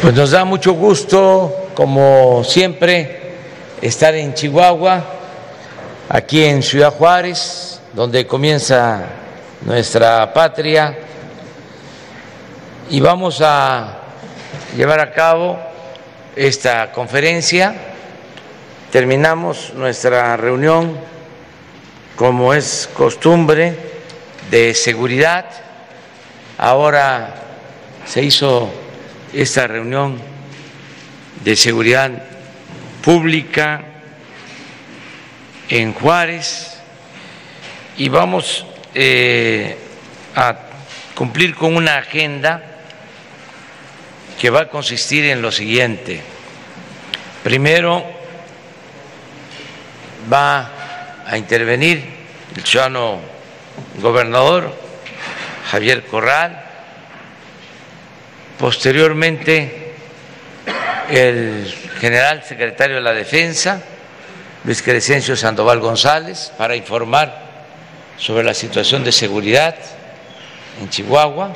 Pues nos da mucho gusto, como siempre, estar en Chihuahua, aquí en Ciudad Juárez, donde comienza nuestra patria, y vamos a llevar a cabo esta conferencia. Terminamos nuestra reunión, como es costumbre, de seguridad. Ahora se hizo esta reunión de seguridad pública en Juárez y vamos eh, a cumplir con una agenda que va a consistir en lo siguiente. Primero va a intervenir el ciudadano gobernador Javier Corral, posteriormente el general secretario de la Defensa, Luis Crescencio Sandoval González, para informar sobre la situación de seguridad en Chihuahua.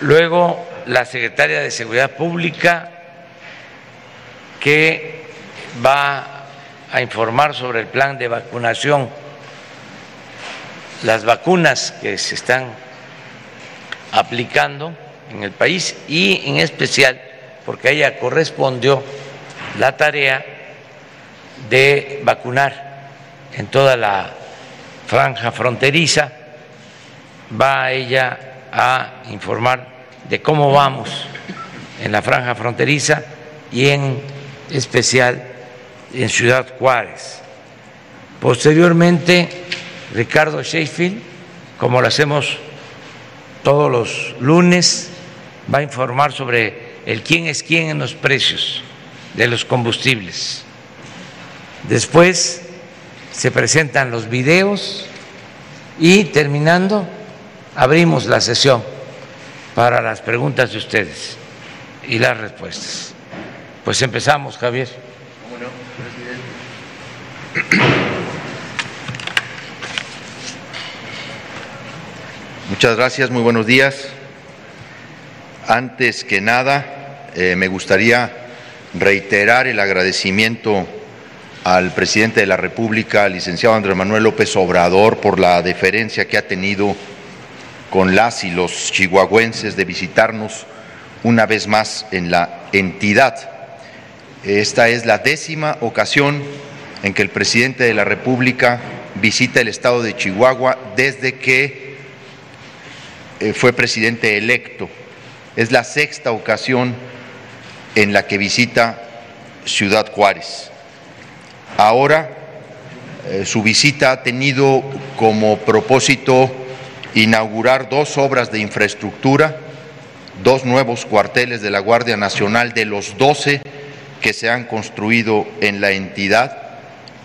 Luego la secretaria de Seguridad Pública, que va a informar sobre el plan de vacunación, las vacunas que se están aplicando en el país y en especial porque ella correspondió la tarea de vacunar en toda la franja fronteriza, va ella a informar de cómo vamos en la franja fronteriza y en especial en Ciudad Juárez. Posteriormente, Ricardo Sheffield, como lo hacemos todos los lunes, va a informar sobre el quién es quién en los precios de los combustibles. Después se presentan los videos y terminando abrimos la sesión para las preguntas de ustedes y las respuestas. Pues empezamos, Javier. Muchas gracias, muy buenos días. Antes que nada, eh, me gustaría reiterar el agradecimiento al presidente de la República, licenciado Andrés Manuel López Obrador, por la deferencia que ha tenido con las y los chihuahuenses de visitarnos una vez más en la entidad. Esta es la décima ocasión en que el presidente de la República visita el estado de Chihuahua desde que eh, fue presidente electo. Es la sexta ocasión en la que visita Ciudad Juárez. Ahora eh, su visita ha tenido como propósito inaugurar dos obras de infraestructura, dos nuevos cuarteles de la Guardia Nacional de los 12 que se han construido en la entidad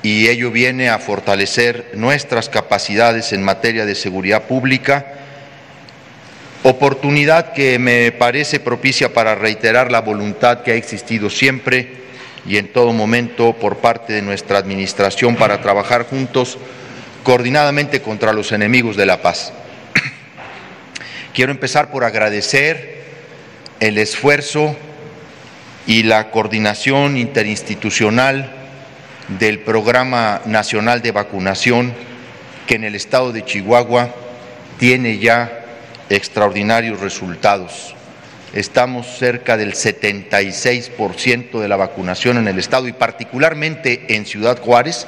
y ello viene a fortalecer nuestras capacidades en materia de seguridad pública, oportunidad que me parece propicia para reiterar la voluntad que ha existido siempre y en todo momento por parte de nuestra Administración para trabajar juntos coordinadamente contra los enemigos de la paz. Quiero empezar por agradecer el esfuerzo y la coordinación interinstitucional del Programa Nacional de Vacunación que en el estado de Chihuahua tiene ya extraordinarios resultados. Estamos cerca del 76% de la vacunación en el estado y particularmente en Ciudad Juárez,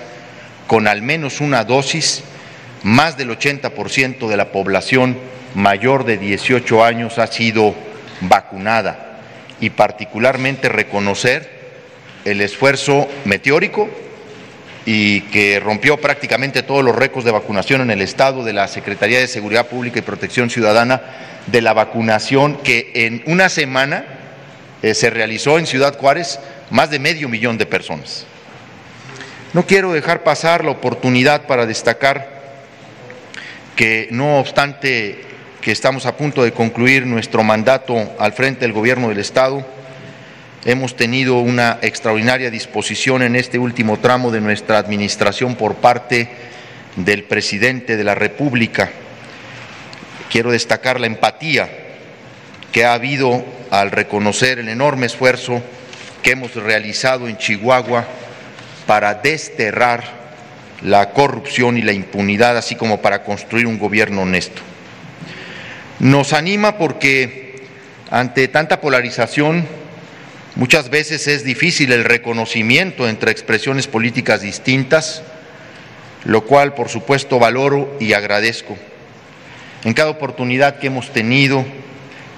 con al menos una dosis, más del 80% de la población mayor de 18 años ha sido vacunada y particularmente reconocer el esfuerzo meteórico y que rompió prácticamente todos los récords de vacunación en el Estado de la Secretaría de Seguridad Pública y Protección Ciudadana, de la vacunación que en una semana eh, se realizó en Ciudad Juárez más de medio millón de personas. No quiero dejar pasar la oportunidad para destacar que no obstante que estamos a punto de concluir nuestro mandato al frente del Gobierno del Estado, hemos tenido una extraordinaria disposición en este último tramo de nuestra administración por parte del presidente de la República. Quiero destacar la empatía que ha habido al reconocer el enorme esfuerzo que hemos realizado en Chihuahua para desterrar la corrupción y la impunidad, así como para construir un gobierno honesto. Nos anima porque ante tanta polarización muchas veces es difícil el reconocimiento entre expresiones políticas distintas, lo cual por supuesto valoro y agradezco. En cada oportunidad que hemos tenido,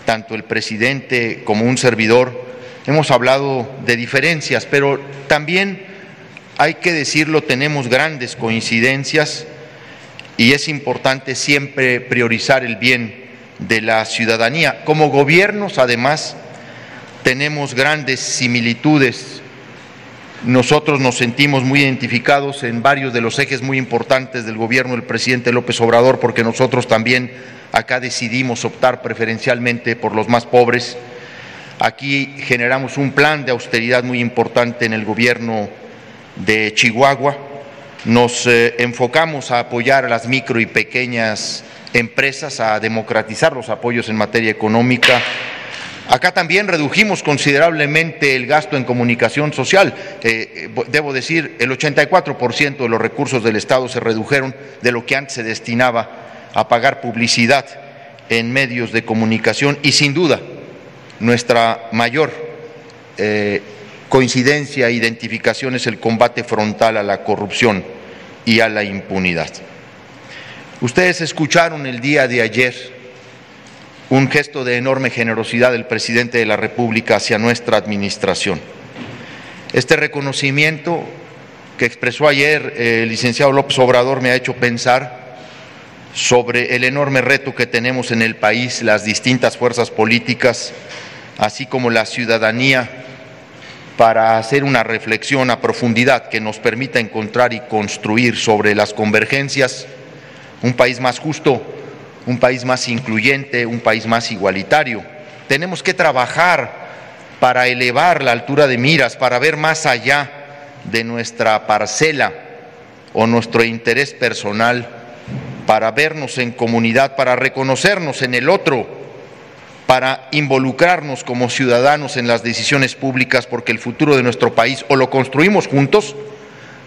tanto el presidente como un servidor, hemos hablado de diferencias, pero también hay que decirlo, tenemos grandes coincidencias y es importante siempre priorizar el bien de la ciudadanía. Como gobiernos, además, tenemos grandes similitudes. Nosotros nos sentimos muy identificados en varios de los ejes muy importantes del gobierno del presidente López Obrador, porque nosotros también acá decidimos optar preferencialmente por los más pobres. Aquí generamos un plan de austeridad muy importante en el gobierno de Chihuahua. Nos eh, enfocamos a apoyar a las micro y pequeñas empresas, a democratizar los apoyos en materia económica. Acá también redujimos considerablemente el gasto en comunicación social. Eh, eh, debo decir, el 84% de los recursos del Estado se redujeron de lo que antes se destinaba a pagar publicidad en medios de comunicación y sin duda nuestra mayor coincidencia e identificación es el combate frontal a la corrupción y a la impunidad. Ustedes escucharon el día de ayer un gesto de enorme generosidad del presidente de la República hacia nuestra administración. Este reconocimiento que expresó ayer el licenciado López Obrador me ha hecho pensar sobre el enorme reto que tenemos en el país, las distintas fuerzas políticas, así como la ciudadanía para hacer una reflexión a profundidad que nos permita encontrar y construir sobre las convergencias un país más justo, un país más incluyente, un país más igualitario. Tenemos que trabajar para elevar la altura de miras, para ver más allá de nuestra parcela o nuestro interés personal, para vernos en comunidad, para reconocernos en el otro para involucrarnos como ciudadanos en las decisiones públicas porque el futuro de nuestro país o lo construimos juntos,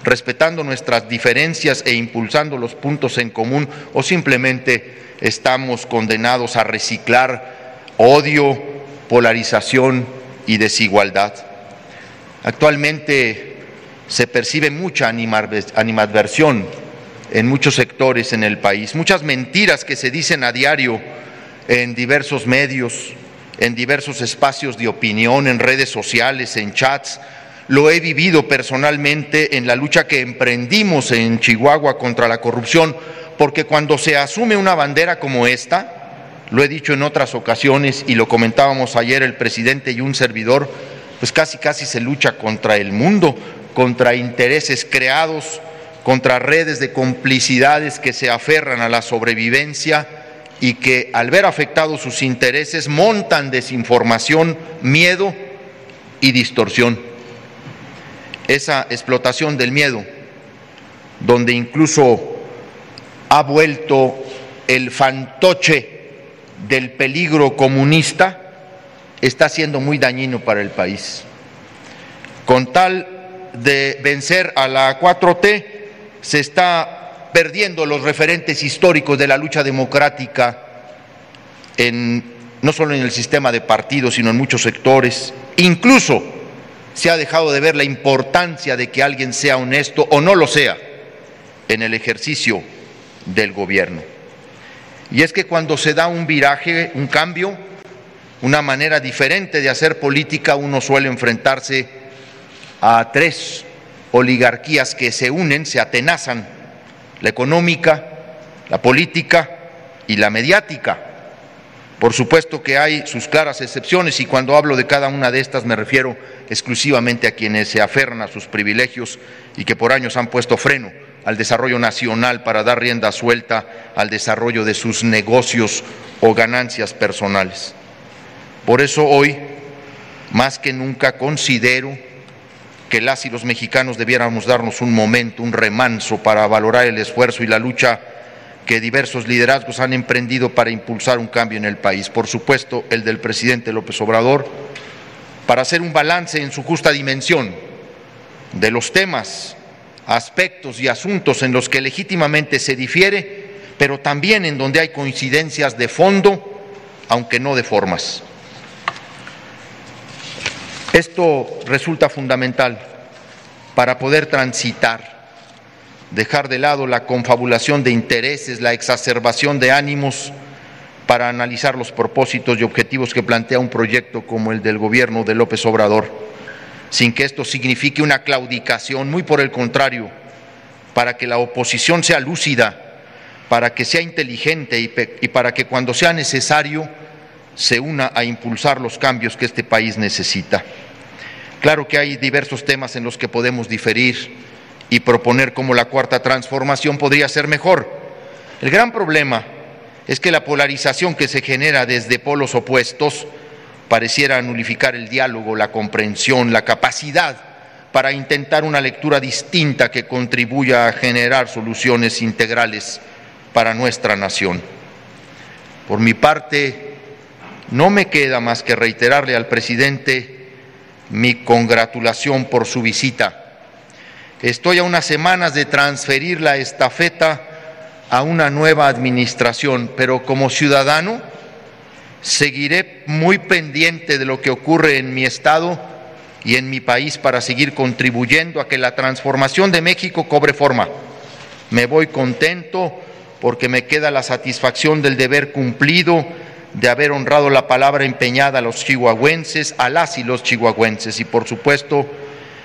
respetando nuestras diferencias e impulsando los puntos en común, o simplemente estamos condenados a reciclar odio, polarización y desigualdad. Actualmente se percibe mucha animadversión en muchos sectores en el país, muchas mentiras que se dicen a diario en diversos medios, en diversos espacios de opinión, en redes sociales, en chats. Lo he vivido personalmente en la lucha que emprendimos en Chihuahua contra la corrupción, porque cuando se asume una bandera como esta, lo he dicho en otras ocasiones y lo comentábamos ayer el presidente y un servidor, pues casi casi se lucha contra el mundo, contra intereses creados, contra redes de complicidades que se aferran a la sobrevivencia y que al ver afectados sus intereses montan desinformación, miedo y distorsión. Esa explotación del miedo, donde incluso ha vuelto el fantoche del peligro comunista, está siendo muy dañino para el país. Con tal de vencer a la 4T, se está perdiendo los referentes históricos de la lucha democrática, en, no solo en el sistema de partidos, sino en muchos sectores. Incluso se ha dejado de ver la importancia de que alguien sea honesto o no lo sea en el ejercicio del gobierno. Y es que cuando se da un viraje, un cambio, una manera diferente de hacer política, uno suele enfrentarse a tres oligarquías que se unen, se atenazan la económica, la política y la mediática. Por supuesto que hay sus claras excepciones y cuando hablo de cada una de estas me refiero exclusivamente a quienes se aferran a sus privilegios y que por años han puesto freno al desarrollo nacional para dar rienda suelta al desarrollo de sus negocios o ganancias personales. Por eso hoy Más que nunca considero que las y los mexicanos debiéramos darnos un momento, un remanso para valorar el esfuerzo y la lucha que diversos liderazgos han emprendido para impulsar un cambio en el país. Por supuesto, el del presidente López Obrador, para hacer un balance en su justa dimensión de los temas, aspectos y asuntos en los que legítimamente se difiere, pero también en donde hay coincidencias de fondo, aunque no de formas. Esto resulta fundamental para poder transitar dejar de lado la confabulación de intereses, la exacerbación de ánimos, para analizar los propósitos y objetivos que plantea un proyecto como el del gobierno de López Obrador, sin que esto signifique una claudicación, muy por el contrario, para que la oposición sea lúcida, para que sea inteligente y, para que cuando sea necesario se una a impulsar los cambios que este país necesita. Claro que hay diversos temas en los que podemos diferir, y proponer cómo la cuarta transformación podría ser mejor. El gran problema es que la polarización que se genera desde polos opuestos pareciera nulificar el diálogo, la comprensión, la capacidad para intentar una lectura distinta que contribuya a generar soluciones integrales para nuestra nación. Por mi parte, no me queda más que reiterarle al presidente mi congratulación por su visita Estoy a unas semanas de transferir la estafeta a una nueva administración, pero como ciudadano seguiré muy pendiente de lo que ocurre en mi estado y en mi país para seguir contribuyendo a que la transformación de México cobre forma. Me voy contento porque me queda la satisfacción del deber cumplido, de haber honrado la palabra empeñada a los chihuahuenses, a las y los chihuahuenses. Y por supuesto,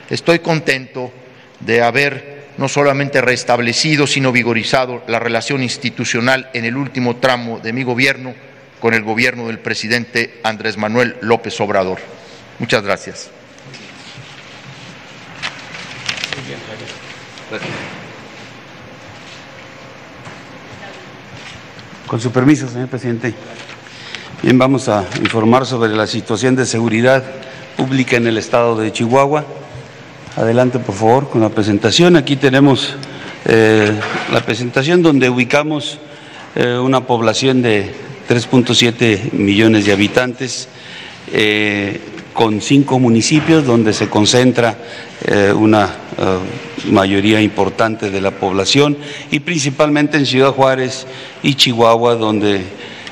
estoy contento de haber no solamente restablecido, sino vigorizado la relación institucional en el último tramo de mi gobierno con el gobierno del presidente Andrés Manuel López Obrador. Muchas gracias. Con su permiso, señor presidente. Bien, vamos a informar sobre la situación de seguridad pública en el estado de Chihuahua. Adelante, por favor, con la presentación. Aquí tenemos eh, la presentación donde ubicamos eh, una población de 3.7 millones de habitantes eh, con cinco municipios donde se concentra una mayoría importante de la población y principalmente en Ciudad Juárez y Chihuahua donde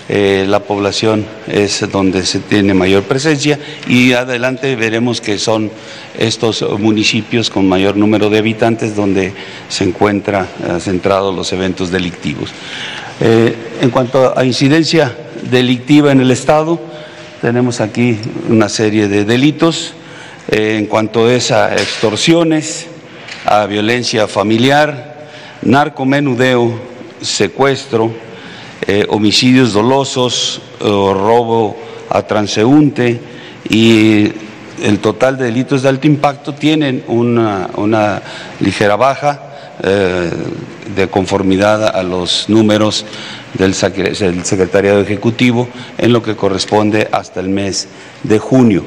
la población es donde se tiene mayor presencia y adelante veremos que son estos municipios con mayor número de habitantes donde se encuentran eh, centrados los eventos delictivos. Eh, en cuanto a incidencia delictiva en el Estado, tenemos aquí una serie de delitos. Eh, en cuanto es a extorsiones, a violencia familiar, narcomenudeo, secuestro, homicidios dolosos, robo a transeúnte y el total de delitos de alto impacto tienen una, ligera baja eh, de conformidad a los números del, Secretariado Ejecutivo en lo que corresponde hasta el mes de junio.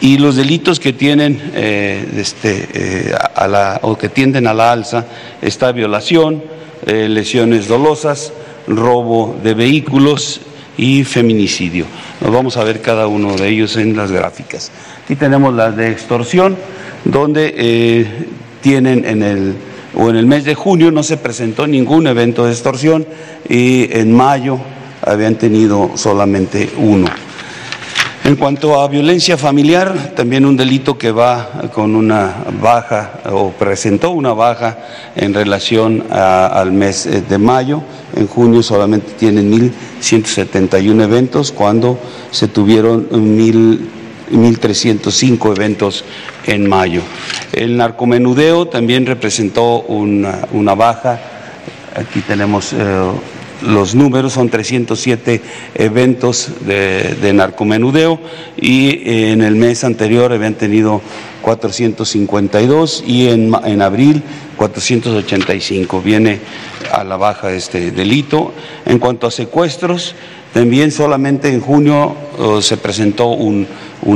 Y los delitos que tienen eh, este, eh, a la, o que tienden a la alza está violación, lesiones dolosas, robo de vehículos y feminicidio. Nos vamos a ver cada uno de ellos en las gráficas. Aquí tenemos las de extorsión, donde eh, tienen en el o en el mes de junio no se presentó ningún evento de extorsión y en mayo habían tenido solamente uno. En cuanto a violencia familiar, también un delito que va con una baja o presentó una baja en relación al mes eh, de mayo. En junio solamente tienen 1.171 eventos cuando se tuvieron 1.305 eventos en mayo. El narcomenudeo también representó una, baja. Aquí tenemos... Eh, los números son 307 eventos de, narcomenudeo y eh, en el mes anterior habían tenido 452 y en, en abril 485. Viene a la baja este delito. En cuanto a secuestros, también solamente en junio oh, se presentó un,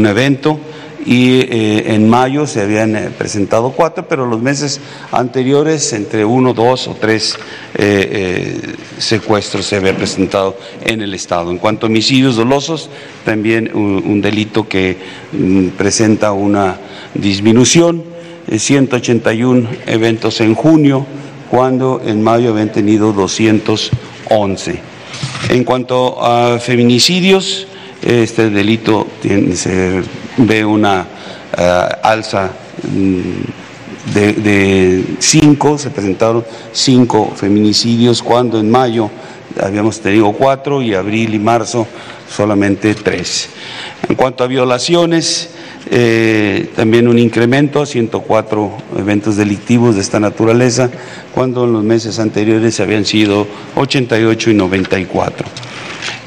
evento y eh, en mayo se habían eh, presentado cuatro, pero los meses anteriores entre uno, dos o tres eh, secuestros se había presentado en el Estado. En cuanto a homicidios dolosos, también un, delito que mm, presenta una disminución, 181 eventos en junio, cuando en mayo habían tenido 211. En cuanto a feminicidios, este delito se ve una eh, alza mm, de, cinco, se presentaron cinco feminicidios cuando en mayo habíamos tenido cuatro y abril y marzo solamente tres. En cuanto a violaciones, eh, también un incremento a 104 eventos delictivos de esta naturaleza, cuando en los meses anteriores habían sido 88 y 94.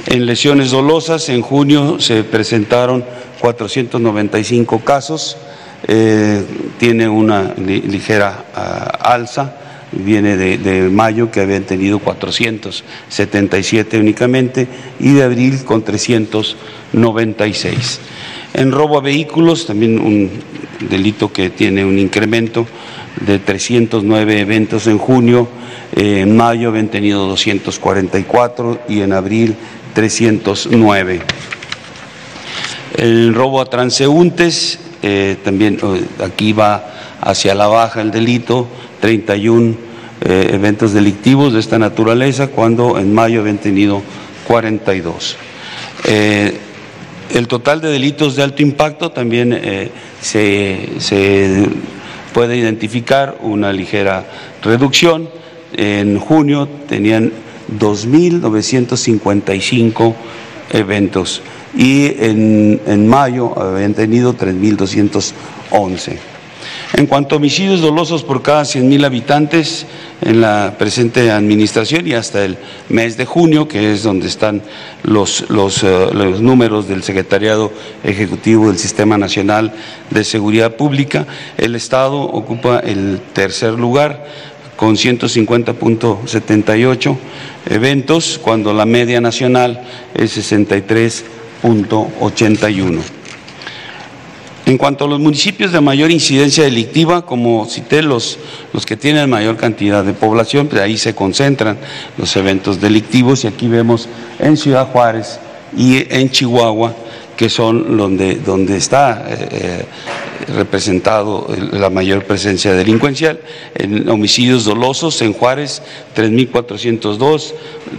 En lesiones dolosas, en junio se presentaron 495 casos, eh, tiene una ligera ah, alza, viene de, mayo que habían tenido 477 únicamente y de abril con 396. En robo a vehículos, también un delito que tiene un incremento de 309 eventos en junio, eh, en mayo habían tenido 244 y en abril 309. El robo a transeúntes, eh, también eh, aquí va hacia la baja el delito, 31 eh, eventos delictivos de esta naturaleza, cuando en mayo habían tenido 42. el total de delitos de alto impacto también se, se puede identificar una ligera reducción. En junio tenían 2.955 eventos y en, en mayo habían tenido 3.211. En cuanto a homicidios dolosos por cada 100.000 habitantes en la presente administración y hasta el mes de junio, que es donde están los, los, eh, los, números del Secretariado Ejecutivo del Sistema Nacional de Seguridad Pública, el Estado ocupa el tercer lugar con 150.78 eventos, cuando la media nacional es 63.81. En cuanto a los municipios de mayor incidencia delictiva, como cité, los, los que tienen mayor cantidad de población, pues ahí se concentran los eventos delictivos y aquí vemos en Ciudad Juárez y en Chihuahua, que son donde, donde está eh, eh, representado la mayor presencia delincuencial. En homicidios dolosos en Juárez, 3.402,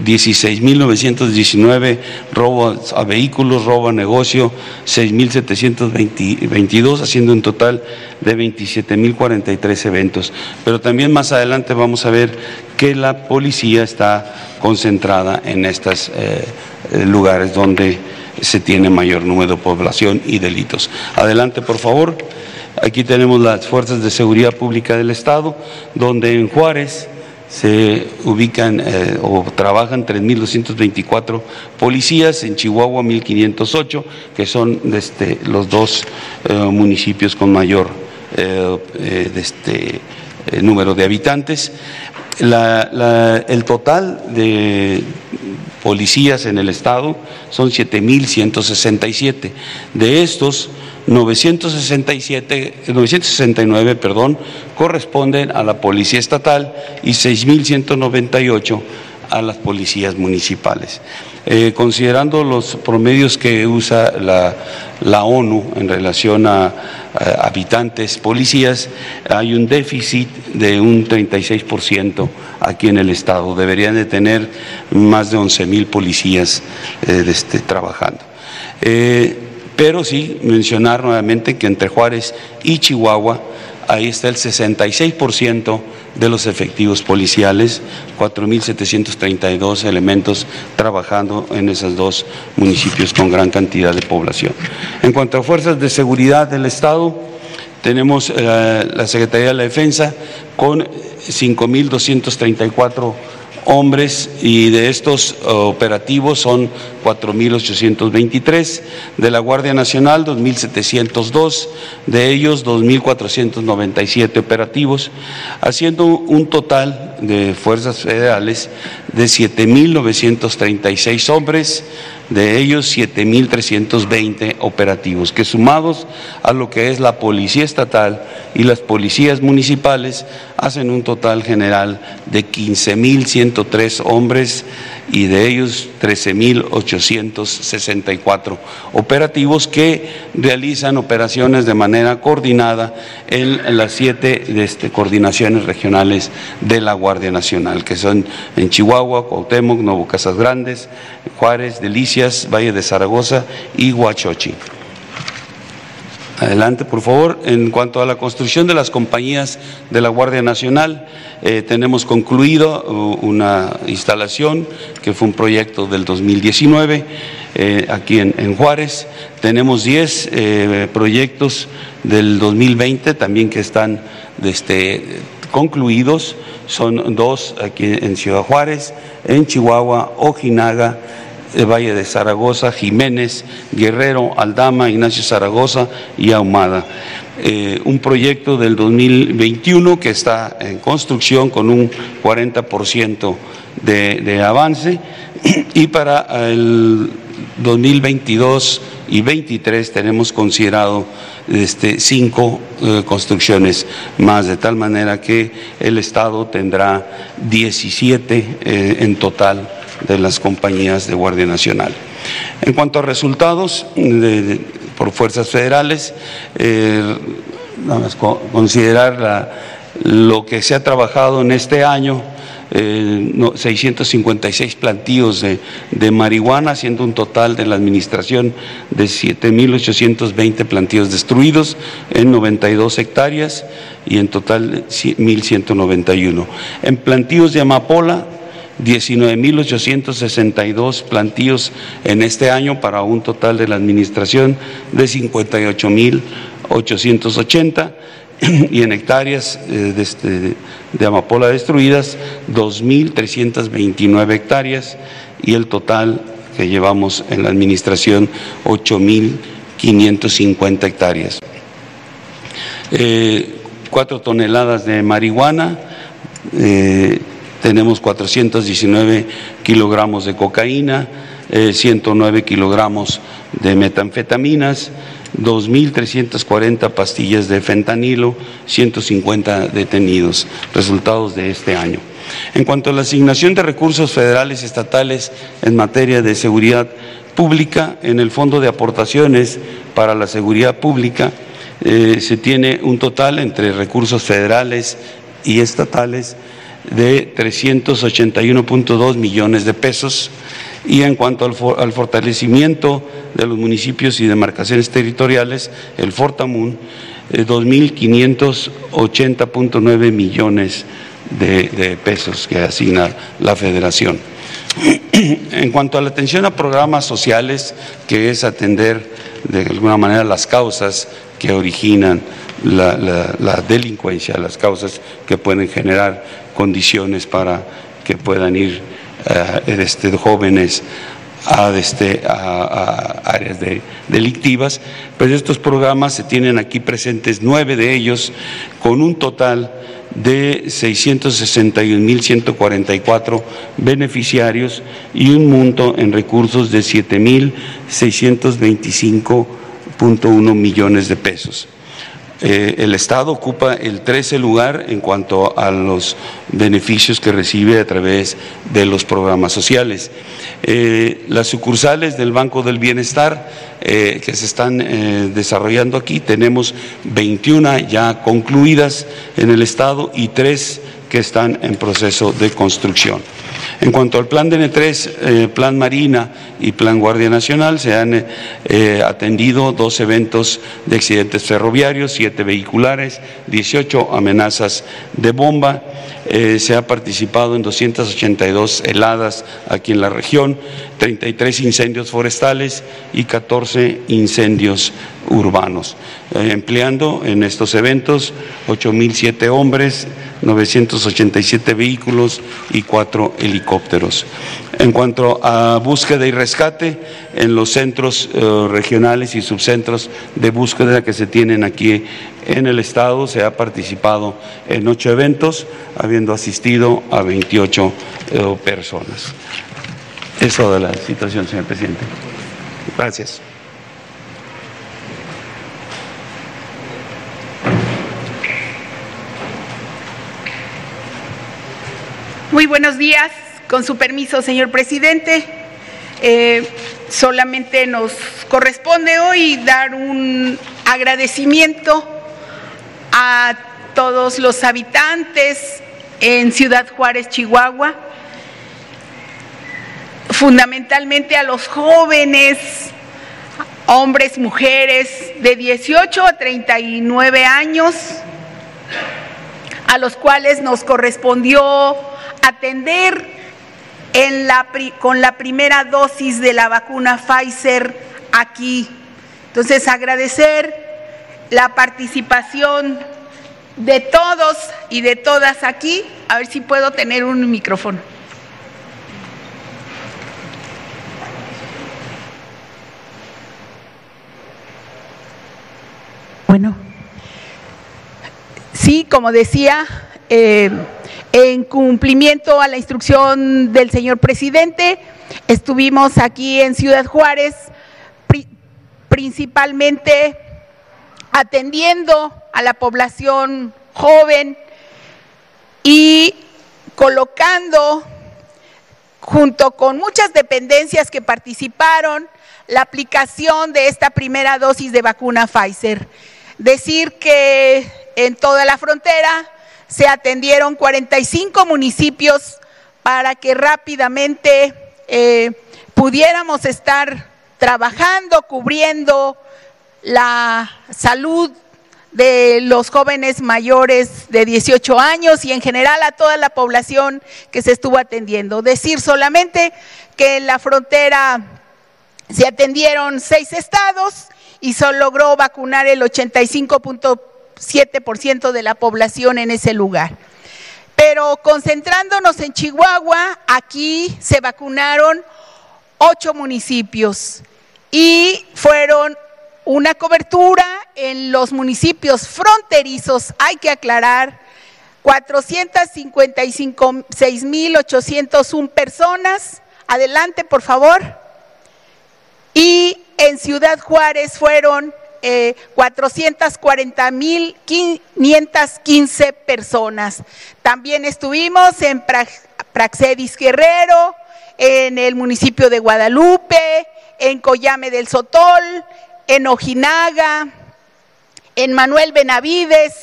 16.919 robo a vehículos, robo a negocio, 6.722, haciendo un total de 27.043 eventos. Pero también más adelante vamos a ver que la policía está concentrada en estos eh, lugares donde se tiene mayor número de población y delitos. Adelante, por favor. Aquí tenemos las fuerzas de seguridad pública del Estado, donde en Juárez se ubican eh, o trabajan 3.224 policías, en Chihuahua 1.508, que son este, los dos eh, municipios con mayor eh, este, número de habitantes. El total de policías en el estado son 7.167. De estos, 967, 969 perdón, corresponden a la Policía Estatal y 6.198 a las policías municipales. Eh, considerando los promedios que usa la, ONU en relación a, habitantes policías, hay un déficit de un 36% aquí en el Estado. Deberían de tener más de 11 mil policías eh, este, trabajando. Eh, pero sí mencionar nuevamente que entre Juárez y Chihuahua ahí está el 66% de los efectivos policiales, 4.732 elementos trabajando en esos dos municipios con gran cantidad de población. En cuanto a fuerzas de seguridad del Estado, tenemos eh, la Secretaría de la Defensa con 5.234 hombres y de estos uh, operativos son 4.823, de la Guardia Nacional 2.702, de ellos 2.497 operativos, haciendo un total de fuerzas federales de 7.936 hombres, de ellos 7.320 operativos, que sumados a lo que es la Policía Estatal y las policías municipales, hacen un total general de 15.103 hombres y de ellos 13.864 operativos que realizan operaciones de manera coordinada en las siete este, coordinaciones regionales de la Guardia Nacional, que son en Chihuahua, Cuauhtémoc, Nuevo Casas Grandes, Juárez, Delicias, Valle de Zaragoza y Huachochi. Adelante, por favor. En cuanto a la construcción de las compañías de la Guardia Nacional, eh, tenemos concluido uh, una instalación que fue un proyecto del 2019 eh, aquí en, Juárez. Tenemos 10 eh, proyectos del 2020 también que están este, concluidos. Son dos aquí en Ciudad Juárez, en Chihuahua, Ojinaga de Valle de Zaragoza, Jiménez, Guerrero, Aldama, Ignacio Zaragoza y Ahumada. Eh, un proyecto del 2021 que está en construcción con un 40% de, de avance y para el 2022 y 23 tenemos considerado este, cinco eh, construcciones más, de tal manera que el Estado tendrá 17 eh, en total de las compañías de Guardia Nacional. En cuanto a resultados por fuerzas federales, eh, considerar lo que se ha trabajado en este año, 656 eh, plantíos de, de, marihuana, siendo un total de la administración de 7.820 plantíos destruidos en 92 hectáreas y en total 1.191. En plantíos de amapola, 19.862 plantíos en este año para un total de la administración de 58.880 y en hectáreas eh, de, este, de amapola destruidas 2.329 hectáreas y el total que llevamos en la administración 8.550 hectáreas. Eh, cuatro toneladas de marihuana, eh, tenemos 419 kilogramos de cocaína, 109 eh, kilogramos de metanfetaminas, 2.340 pastillas de fentanilo, 150 detenidos, resultados de este año. En cuanto a la asignación de recursos federales y estatales en materia de seguridad pública, en el Fondo de Aportaciones para la Seguridad Pública eh, se tiene un total entre recursos federales y estatales de 381.2 millones de pesos y en cuanto al, fortalecimiento de los municipios y demarcaciones territoriales, el Fortamun, 2.580.9 eh, millones de, pesos que asigna la Federación. En cuanto a la atención a programas sociales, que es atender de alguna manera las causas que originan la delincuencia, las causas que pueden generar condiciones para que puedan ir uh, este, jóvenes a, este, a, áreas de, delictivas, pues estos programas se tienen aquí presentes nueve de ellos con un total de 661.144 beneficiarios y un monto en recursos de 7.625.1 millones de pesos. Eh, el Estado ocupa el 13 lugar en cuanto a los beneficios que recibe a través de los programas sociales. Eh, las sucursales del Banco del Bienestar eh, que se están desarrollando aquí, tenemos 21 ya concluidas en el Estado y tres que están en proceso de construcción. En cuanto al plan DN3, eh, plan Marina y plan Guardia Nacional, se han eh, atendido dos eventos de accidentes ferroviarios, siete vehiculares, 18 amenazas de bomba. Eh, se ha participado en 282 heladas aquí en la región, 33 incendios forestales y 14 incendios urbanos, empleando en estos eventos 8.007 hombres, 987 vehículos y cuatro helicópteros. En cuanto a búsqueda y rescate, en los centros eh, regionales y subcentros de búsqueda que se tienen aquí en el Estado, se ha participado en ocho eventos, habiendo asistido a 28 eh, personas. Eso de la situación, señor presidente. Gracias. Muy buenos días. Con su permiso, señor presidente, eh, solamente nos corresponde hoy dar un agradecimiento a todos los habitantes en Ciudad Juárez, Chihuahua, fundamentalmente a los jóvenes, hombres, mujeres de 18 a 39 años, a los cuales nos correspondió atender en la, con la primera dosis de la vacuna Pfizer aquí. Entonces, agradecer la participación de todos y de todas aquí. A ver si puedo tener un micrófono. Bueno, sí, como decía, eh, en cumplimiento a la instrucción del señor presidente, estuvimos aquí en Ciudad Juárez principalmente atendiendo a la población joven y colocando, junto con muchas dependencias que participaron, la aplicación de esta primera dosis de vacuna Pfizer. Decir que en toda la frontera se atendieron 45 municipios para que rápidamente eh, pudiéramos estar trabajando, cubriendo la salud de los jóvenes mayores de 18 años y en general a toda la población que se estuvo atendiendo. Decir solamente que en la frontera se atendieron seis estados y solo logró vacunar el 85.5%. 7% de la población en ese lugar. Pero concentrándonos en Chihuahua, aquí se vacunaron ocho municipios y fueron una cobertura en los municipios fronterizos, hay que aclarar, 456.801 personas. Adelante, por favor. Y en Ciudad Juárez fueron eh, 440.515 personas. También estuvimos en Praxedis Guerrero, en el municipio de Guadalupe, en Coyame del Sotol, en Ojinaga, en Manuel Benavides,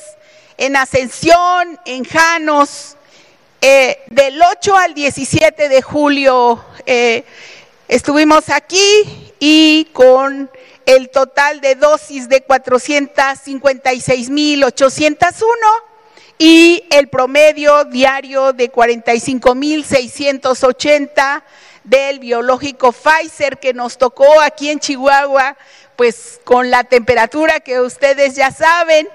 en Ascensión, en Janos. Eh, del 8 al 17 de julio eh, estuvimos aquí y con el total de dosis de 456.801 y el promedio diario de 45.680 del biológico Pfizer que nos tocó aquí en Chihuahua, pues con la temperatura que ustedes ya saben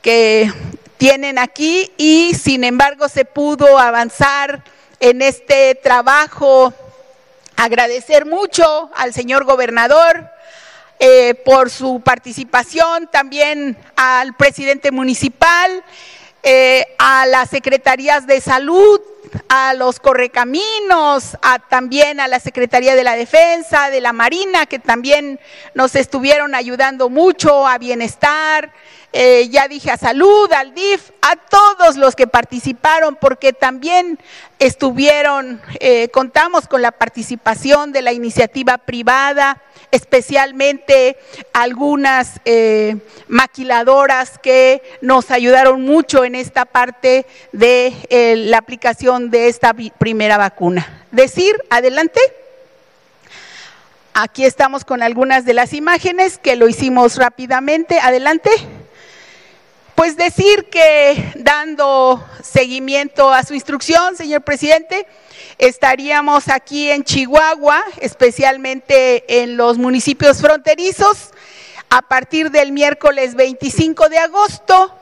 que tienen aquí y sin embargo se pudo avanzar en este trabajo. Agradecer mucho al señor gobernador, eh, por su participación, también al presidente municipal, eh, a las secretarías de salud, a los correcaminos, también a la Secretaría de la Defensa, de la Marina, que también nos estuvieron ayudando mucho a bienestar, eh, ya dije a salud, al DIF, a todos los que participaron, porque también estuvieron, eh, contamos con la participación de la iniciativa privada, especialmente algunas eh, maquiladoras que nos ayudaron mucho en esta parte de la aplicación de esta primera vacuna. Decir, adelante. Aquí estamos con algunas de las imágenes que lo hicimos rápidamente. Adelante. Pues decir que dando seguimiento a su instrucción, señor presidente, estaríamos aquí en Chihuahua, especialmente en los municipios fronterizos, a partir del miércoles 25 de agosto,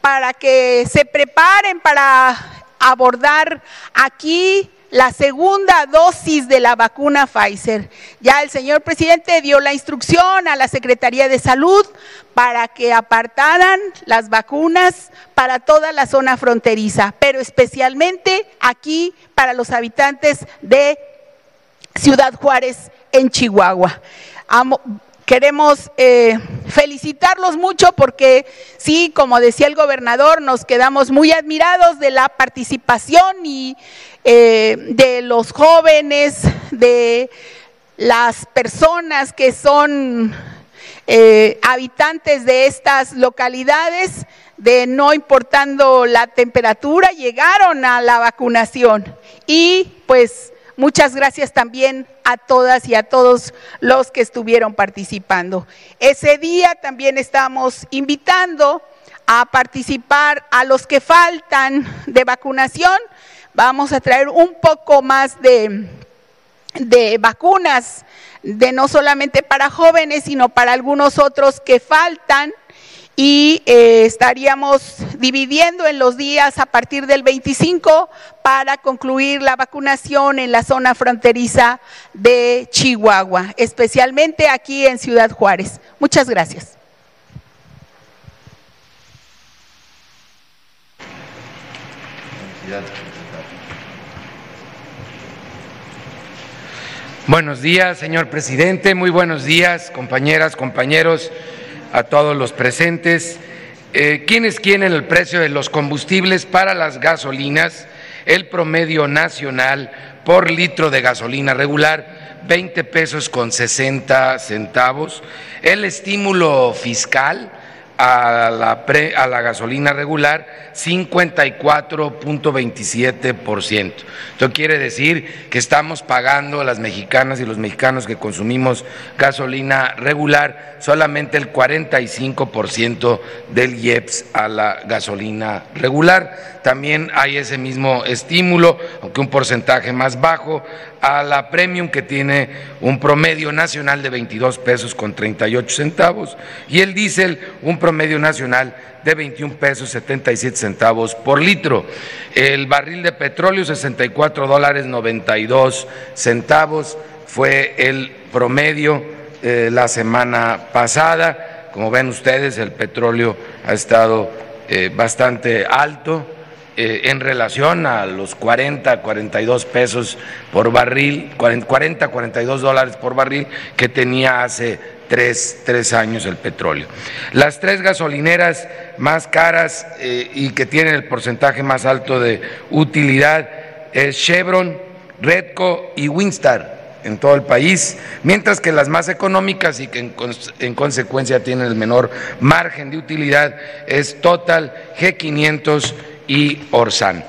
para que se preparen para abordar aquí la segunda dosis de la vacuna Pfizer. Ya el señor presidente dio la instrucción a la Secretaría de Salud para que apartaran las vacunas para toda la zona fronteriza, pero especialmente aquí para los habitantes de Ciudad Juárez en Chihuahua. Queremos eh, felicitarlos mucho porque sí, como decía el gobernador, nos quedamos muy admirados de la participación y eh, de los jóvenes, de las personas que son eh, habitantes de estas localidades, de no importando la temperatura, llegaron a la vacunación. Y pues Muchas gracias también a todas y a todos los que estuvieron participando. Ese día también estamos invitando a participar a los que faltan de vacunación. Vamos a traer un poco más de, de vacunas, de no solamente para jóvenes, sino para algunos otros que faltan y eh, estaríamos dividiendo en los días a partir del 25 para concluir la vacunación en la zona fronteriza de Chihuahua, especialmente aquí en Ciudad Juárez. Muchas gracias. Buenos días, señor presidente. Muy buenos días, compañeras, compañeros a todos los presentes. Eh, ¿Quién es quién en el precio de los combustibles para las gasolinas? El promedio nacional por litro de gasolina regular, 20 pesos con 60 centavos. El estímulo fiscal a la, a la gasolina regular 54.27%. Esto quiere decir que estamos pagando a las mexicanas y los mexicanos que consumimos gasolina regular solamente el 45% del IEPS a la gasolina regular. También hay ese mismo estímulo, aunque un porcentaje más bajo, a la premium que tiene un promedio nacional de 22 pesos con 38 centavos y el diésel un promedio nacional de 21 pesos 77 centavos por litro. El barril de petróleo 64 dólares 92 centavos fue el promedio eh, la semana pasada. Como ven ustedes, el petróleo ha estado eh, bastante alto eh, en relación a los 40, 42 pesos por barril, 40, 42 dólares por barril que tenía hace tres, tres años el petróleo. Las tres gasolineras más caras eh, y que tienen el porcentaje más alto de utilidad es Chevron, Redco y Winstar en todo el país, mientras que las más económicas y que en, en, consecuencia tienen el menor margen de utilidad es Total, G500 y Orsan.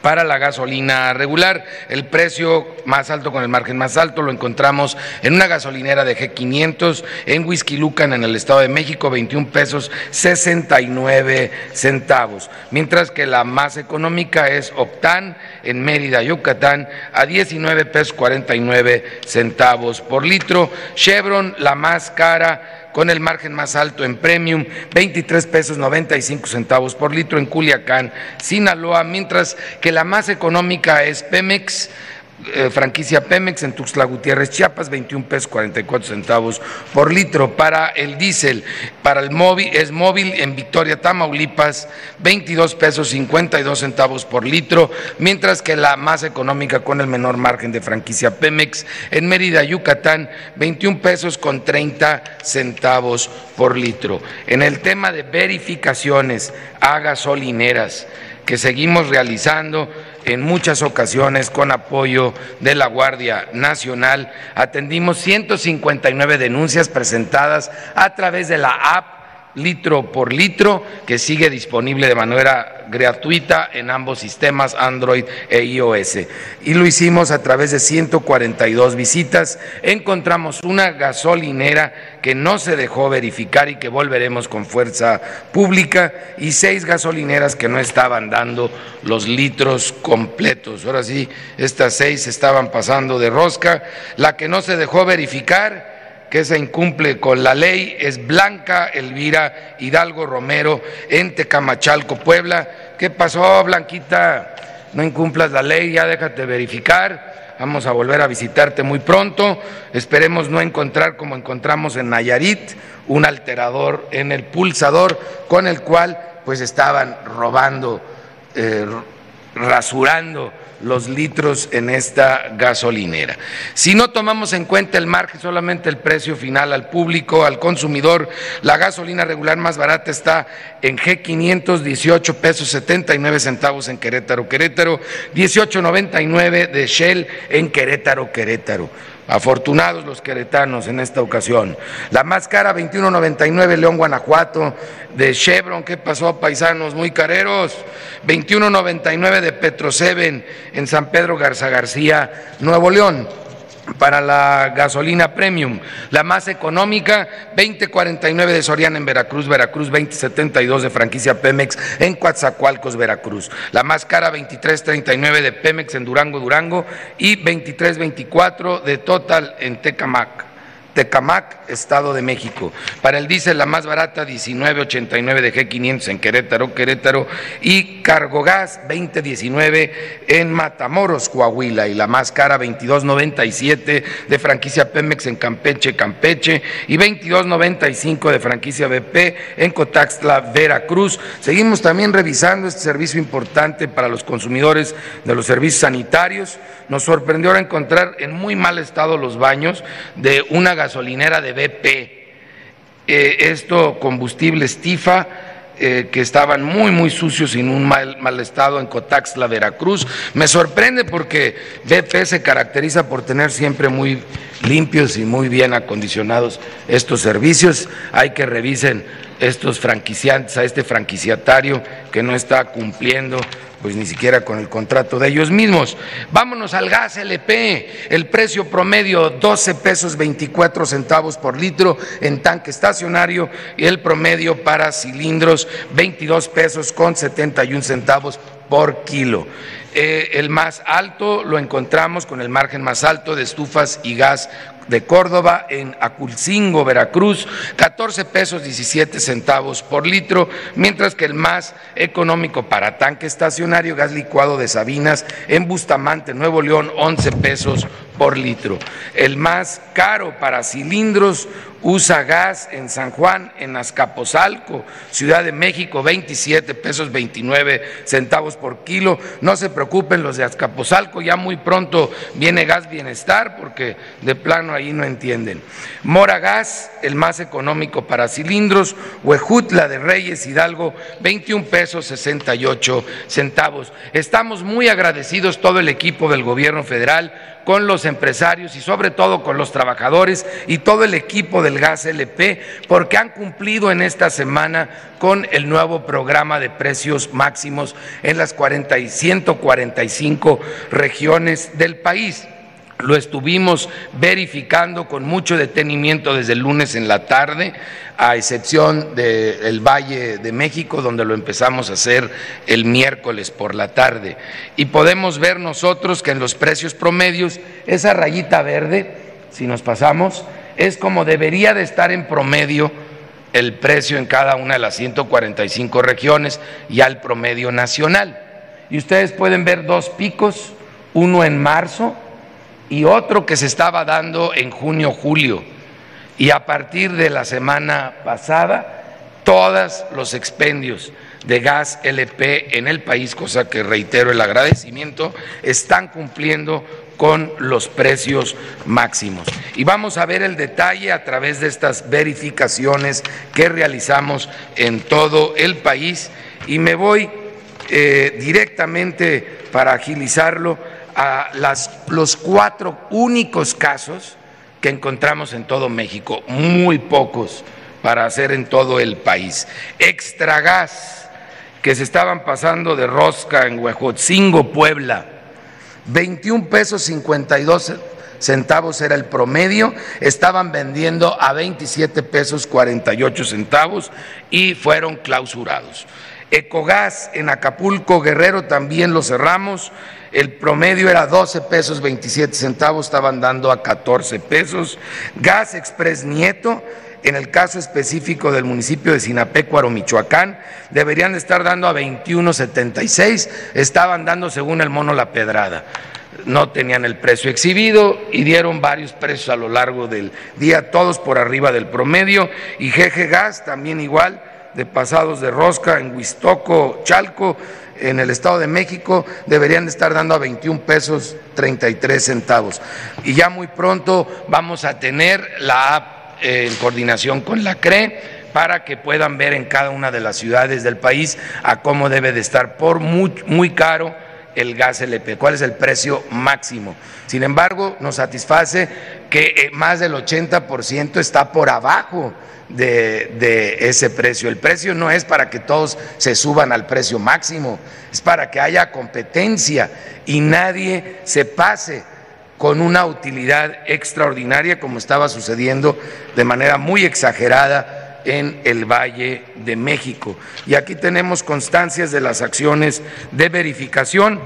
Para la gasolina regular, el precio más alto con el margen más alto lo encontramos en una gasolinera de G500 en Whisky Lucan en el Estado de México, 21 pesos 69 centavos, mientras que la más económica es Optan en Mérida, Yucatán, a 19 pesos 49 centavos por litro. Chevron, la más cara con el margen más alto en premium, 23 pesos 95 centavos por litro en Culiacán, Sinaloa, mientras que la más económica es Pemex eh, franquicia Pemex en Tuxtla Gutiérrez, Chiapas, 21 pesos 44 centavos por litro. Para el diésel, para el móvil, es móvil en Victoria, Tamaulipas, 22 pesos 52 centavos por litro, mientras que la más económica con el menor margen de franquicia Pemex en Mérida, Yucatán, 21 pesos con 30 centavos por litro. En el tema de verificaciones a gasolineras que seguimos realizando, en muchas ocasiones con apoyo de la Guardia Nacional. Atendimos 159 denuncias presentadas a través de la app litro por litro, que sigue disponible de manera gratuita en ambos sistemas Android e iOS. Y lo hicimos a través de 142 visitas. Encontramos una gasolinera que no se dejó verificar y que volveremos con fuerza pública y seis gasolineras que no estaban dando los litros completos. Ahora sí, estas seis estaban pasando de rosca. La que no se dejó verificar que se incumple con la ley es Blanca Elvira Hidalgo Romero en Tecamachalco, Puebla. ¿Qué pasó, Blanquita? No incumplas la ley, ya déjate verificar. Vamos a volver a visitarte muy pronto. Esperemos no encontrar como encontramos en Nayarit un alterador en el pulsador con el cual pues estaban robando, eh, rasurando los litros en esta gasolinera. Si no tomamos en cuenta el margen, solamente el precio final al público, al consumidor, la gasolina regular más barata está en G500, 18 pesos 79 centavos en Querétaro, Querétaro, 18.99 de Shell en Querétaro, Querétaro. Afortunados los queretanos en esta ocasión. La más cara, 21.99 León, Guanajuato, de Chevron. ¿Qué pasó, paisanos? Muy careros. 21.99 de Petroseven en San Pedro Garza García, Nuevo León para la gasolina premium. La más económica, 20.49 de Soriana en Veracruz, Veracruz 20.72 de franquicia Pemex en Coatzacoalcos, Veracruz. La más cara, 23.39 de Pemex en Durango, Durango y 23.24 de Total en Tecamac. Tecamac, Estado de México. Para el diésel la más barata 19.89 de G500 en Querétaro, Querétaro y Cargogás 2019 en Matamoros, Coahuila y la más cara 22.97 de franquicia Pemex en Campeche, Campeche y 22.95 de franquicia BP en Cotaxtla, Veracruz. Seguimos también revisando este servicio importante para los consumidores de los servicios sanitarios. Nos sorprendió encontrar en muy mal estado los baños de una gasolinera de BP. Eh, esto combustible estifa. Eh, que estaban muy, muy sucios y en un mal, mal estado en Cotaxla, Veracruz. Me sorprende porque BP se caracteriza por tener siempre muy limpios y muy bien acondicionados estos servicios. Hay que revisen estos franquiciantes, a este franquiciatario que no está cumpliendo pues ni siquiera con el contrato de ellos mismos. Vámonos al gas LP, el precio promedio 12 pesos 24 centavos por litro en tanque estacionario y el promedio para cilindros 22 pesos con 71 centavos por kilo. Eh, el más alto lo encontramos con el margen más alto de estufas y gas de Córdoba en Aculcingo, Veracruz, 14 pesos 17 centavos por litro, mientras que el más económico para tanque estacionario, gas licuado de Sabinas, en Bustamante, Nuevo León, 11 pesos por litro. El más caro para cilindros, usa gas en San Juan, en Azcapotzalco, Ciudad de México, 27 pesos 29 centavos por kilo. No se preocupen los de Azcapotzalco, ya muy pronto viene gas bienestar porque de plano ahí no entienden. Mora Gas, el más económico para cilindros, Huejutla de Reyes Hidalgo, 21 pesos 68 centavos. Estamos muy agradecidos todo el equipo del gobierno federal con los empresarios y sobre todo con los trabajadores y todo el equipo del gas LP porque han cumplido en esta semana con el nuevo programa de precios máximos en las 40 y 145 regiones del país lo estuvimos verificando con mucho detenimiento desde el lunes en la tarde, a excepción del Valle de México, donde lo empezamos a hacer el miércoles por la tarde. Y podemos ver nosotros que en los precios promedios, esa rayita verde, si nos pasamos, es como debería de estar en promedio el precio en cada una de las 145 regiones y al promedio nacional. Y ustedes pueden ver dos picos, uno en marzo y otro que se estaba dando en junio, julio. Y a partir de la semana pasada, todos los expendios de gas LP en el país, cosa que reitero el agradecimiento, están cumpliendo con los precios máximos. Y vamos a ver el detalle a través de estas verificaciones que realizamos en todo el país. Y me voy eh, directamente para agilizarlo a las, los cuatro únicos casos que encontramos en todo México, muy pocos para hacer en todo el país. Extragas, que se estaban pasando de rosca en Huejotzingo, Puebla, 21 pesos 52 centavos era el promedio, estaban vendiendo a 27 pesos 48 centavos y fueron clausurados. Ecogas en Acapulco, Guerrero también lo cerramos. El promedio era 12 pesos 27 centavos, estaban dando a 14 pesos. Gas Express Nieto, en el caso específico del municipio de Sinapecuaro, Michoacán, deberían estar dando a 21.76, estaban dando según el mono la pedrada. No tenían el precio exhibido y dieron varios precios a lo largo del día, todos por arriba del promedio. Y GG Gas también igual de pasados de rosca en Huistoco, Chalco, en el Estado de México, deberían de estar dando a 21 pesos 33 centavos. Y ya muy pronto vamos a tener la app eh, en coordinación con la CRE para que puedan ver en cada una de las ciudades del país a cómo debe de estar por muy, muy caro el gas LP, cuál es el precio máximo. Sin embargo, nos satisface que eh, más del 80% está por abajo de, ese precio. El precio no es para que todos se suban al precio máximo, es para que haya competencia y nadie se pase con una utilidad extraordinaria como estaba sucediendo de manera muy exagerada en el Valle de México. Y aquí tenemos constancias de las acciones de verificación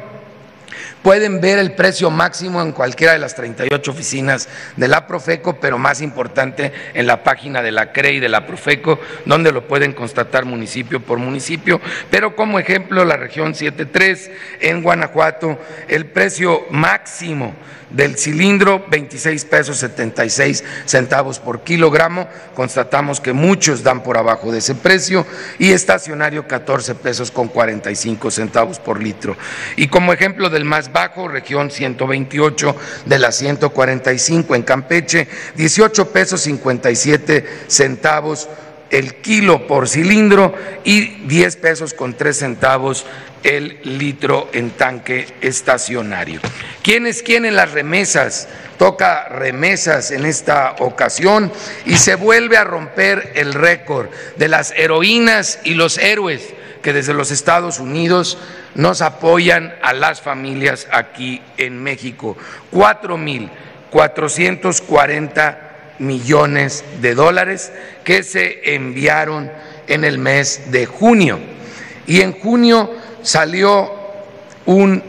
Pueden ver el precio máximo en cualquiera de las 38 oficinas de la Profeco, pero más importante en la página de la CRE y de la Profeco, donde lo pueden constatar municipio por municipio. Pero como ejemplo, la región 73 en Guanajuato, el precio máximo del cilindro, 26 pesos 76 centavos por kilogramo. Constatamos que muchos dan por abajo de ese precio y estacionario 14 pesos con 45 centavos por litro. Y como ejemplo del más bajo, región 128 de la 145 en Campeche, 18 pesos 57 centavos el kilo por cilindro y 10 pesos con 3 centavos el litro en tanque estacionario. ¿Quién es quién en las remesas? Toca remesas en esta ocasión y se vuelve a romper el récord de las heroínas y los héroes que desde los Estados Unidos nos apoyan a las familias aquí en México. Cuatro mil cuatrocientos cuarenta millones de dólares que se enviaron en el mes de junio. Y en junio salió un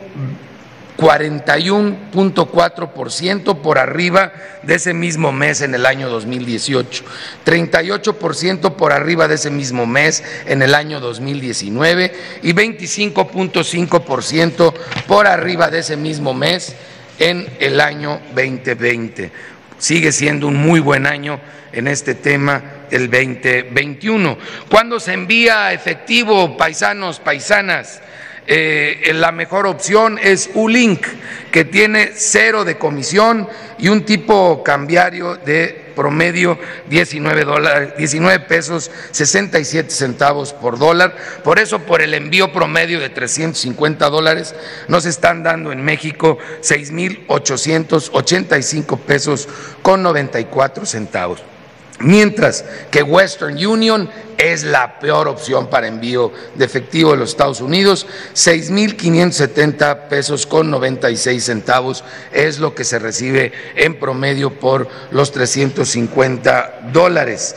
41.4% por arriba de ese mismo mes en el año 2018, 38% por arriba de ese mismo mes en el año 2019 y 25.5% por arriba de ese mismo mes en el año 2020 sigue siendo un muy buen año en este tema el 2021. Cuando se envía efectivo, paisanos, paisanas, eh, la mejor opción es Ulink, que tiene cero de comisión y un tipo cambiario de promedio 19, dólares, 19 pesos 67 centavos por dólar. Por eso, por el envío promedio de 350 dólares, nos están dando en México 6.885 pesos con 94 centavos mientras que Western Union es la peor opción para envío de efectivo de los Estados Unidos, 6.570 pesos con 96 centavos es lo que se recibe en promedio por los 350 dólares.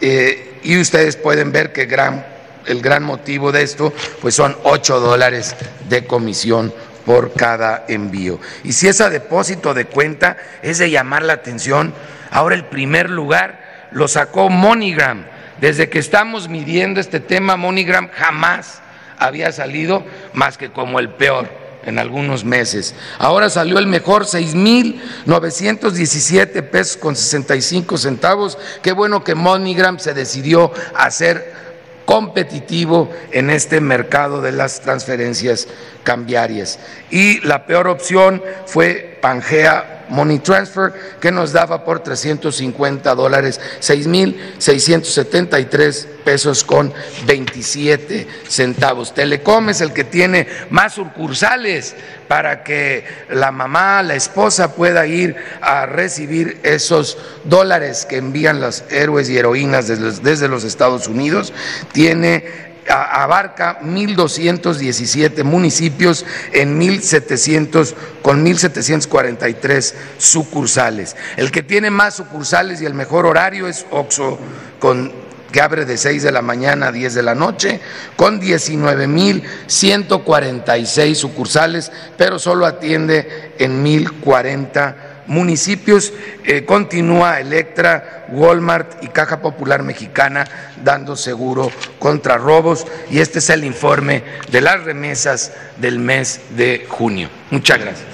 Eh, y ustedes pueden ver que gran, el gran motivo de esto pues son 8 dólares de comisión por cada envío. Y si es a depósito de cuenta, es de llamar la atención. Ahora el primer lugar lo sacó MoneyGram. Desde que estamos midiendo este tema, MoneyGram jamás había salido más que como el peor en algunos meses. Ahora salió el mejor, 6.917 pesos con 65 centavos. Qué bueno que MoneyGram se decidió a ser competitivo en este mercado de las transferencias cambiarias. Y la peor opción fue Pangea Money Transfer, que nos daba por 350 dólares, 6.673 pesos con 27 centavos. Telecom es el que tiene más sucursales para que la mamá, la esposa pueda ir a recibir esos dólares que envían los héroes y heroínas desde, desde los Estados Unidos. Tiene abarca 1.217 municipios en 1.700 con 1.743 sucursales. El que tiene más sucursales y el mejor horario es Oxo con que abre de 6 de la mañana a 10 de la noche, con 19.146 sucursales, pero solo atiende en 1.040 municipios. Eh, continúa Electra, Walmart y Caja Popular Mexicana dando seguro contra robos y este es el informe de las remesas del mes de junio. Muchas gracias.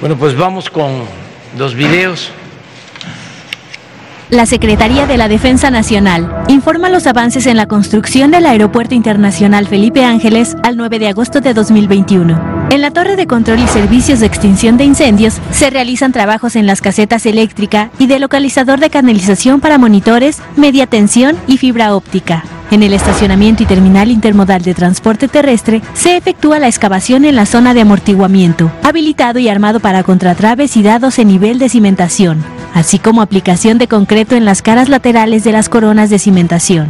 Bueno, pues vamos con los videos. La Secretaría de la Defensa Nacional informa los avances en la construcción del Aeropuerto Internacional Felipe Ángeles al 9 de agosto de 2021. En la torre de control y servicios de extinción de incendios se realizan trabajos en las casetas eléctrica y de localizador de canalización para monitores, media tensión y fibra óptica. En el estacionamiento y terminal intermodal de transporte terrestre se efectúa la excavación en la zona de amortiguamiento, habilitado y armado para contratraves y dados en nivel de cimentación, así como aplicación de concreto en las caras laterales de las coronas de cimentación.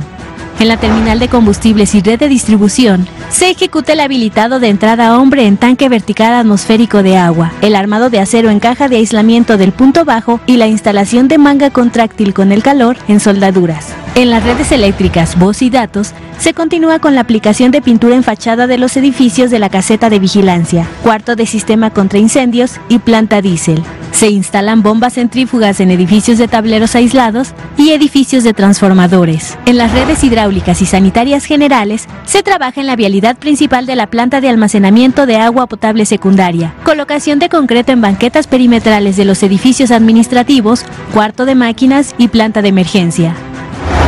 En la terminal de combustibles y red de distribución, se ejecuta el habilitado de entrada hombre en tanque vertical atmosférico de agua, el armado de acero en caja de aislamiento del punto bajo y la instalación de manga contráctil con el calor en soldaduras. En las redes eléctricas, voz y datos, se continúa con la aplicación de pintura en fachada de los edificios de la caseta de vigilancia, cuarto de sistema contra incendios y planta diésel. Se instalan bombas centrífugas en edificios de tableros aislados y edificios de transformadores. En las redes hidráulicas y sanitarias generales, se trabaja en la vialidad principal de la planta de almacenamiento de agua potable secundaria, colocación de concreto en banquetas perimetrales de los edificios administrativos, cuarto de máquinas y planta de emergencia.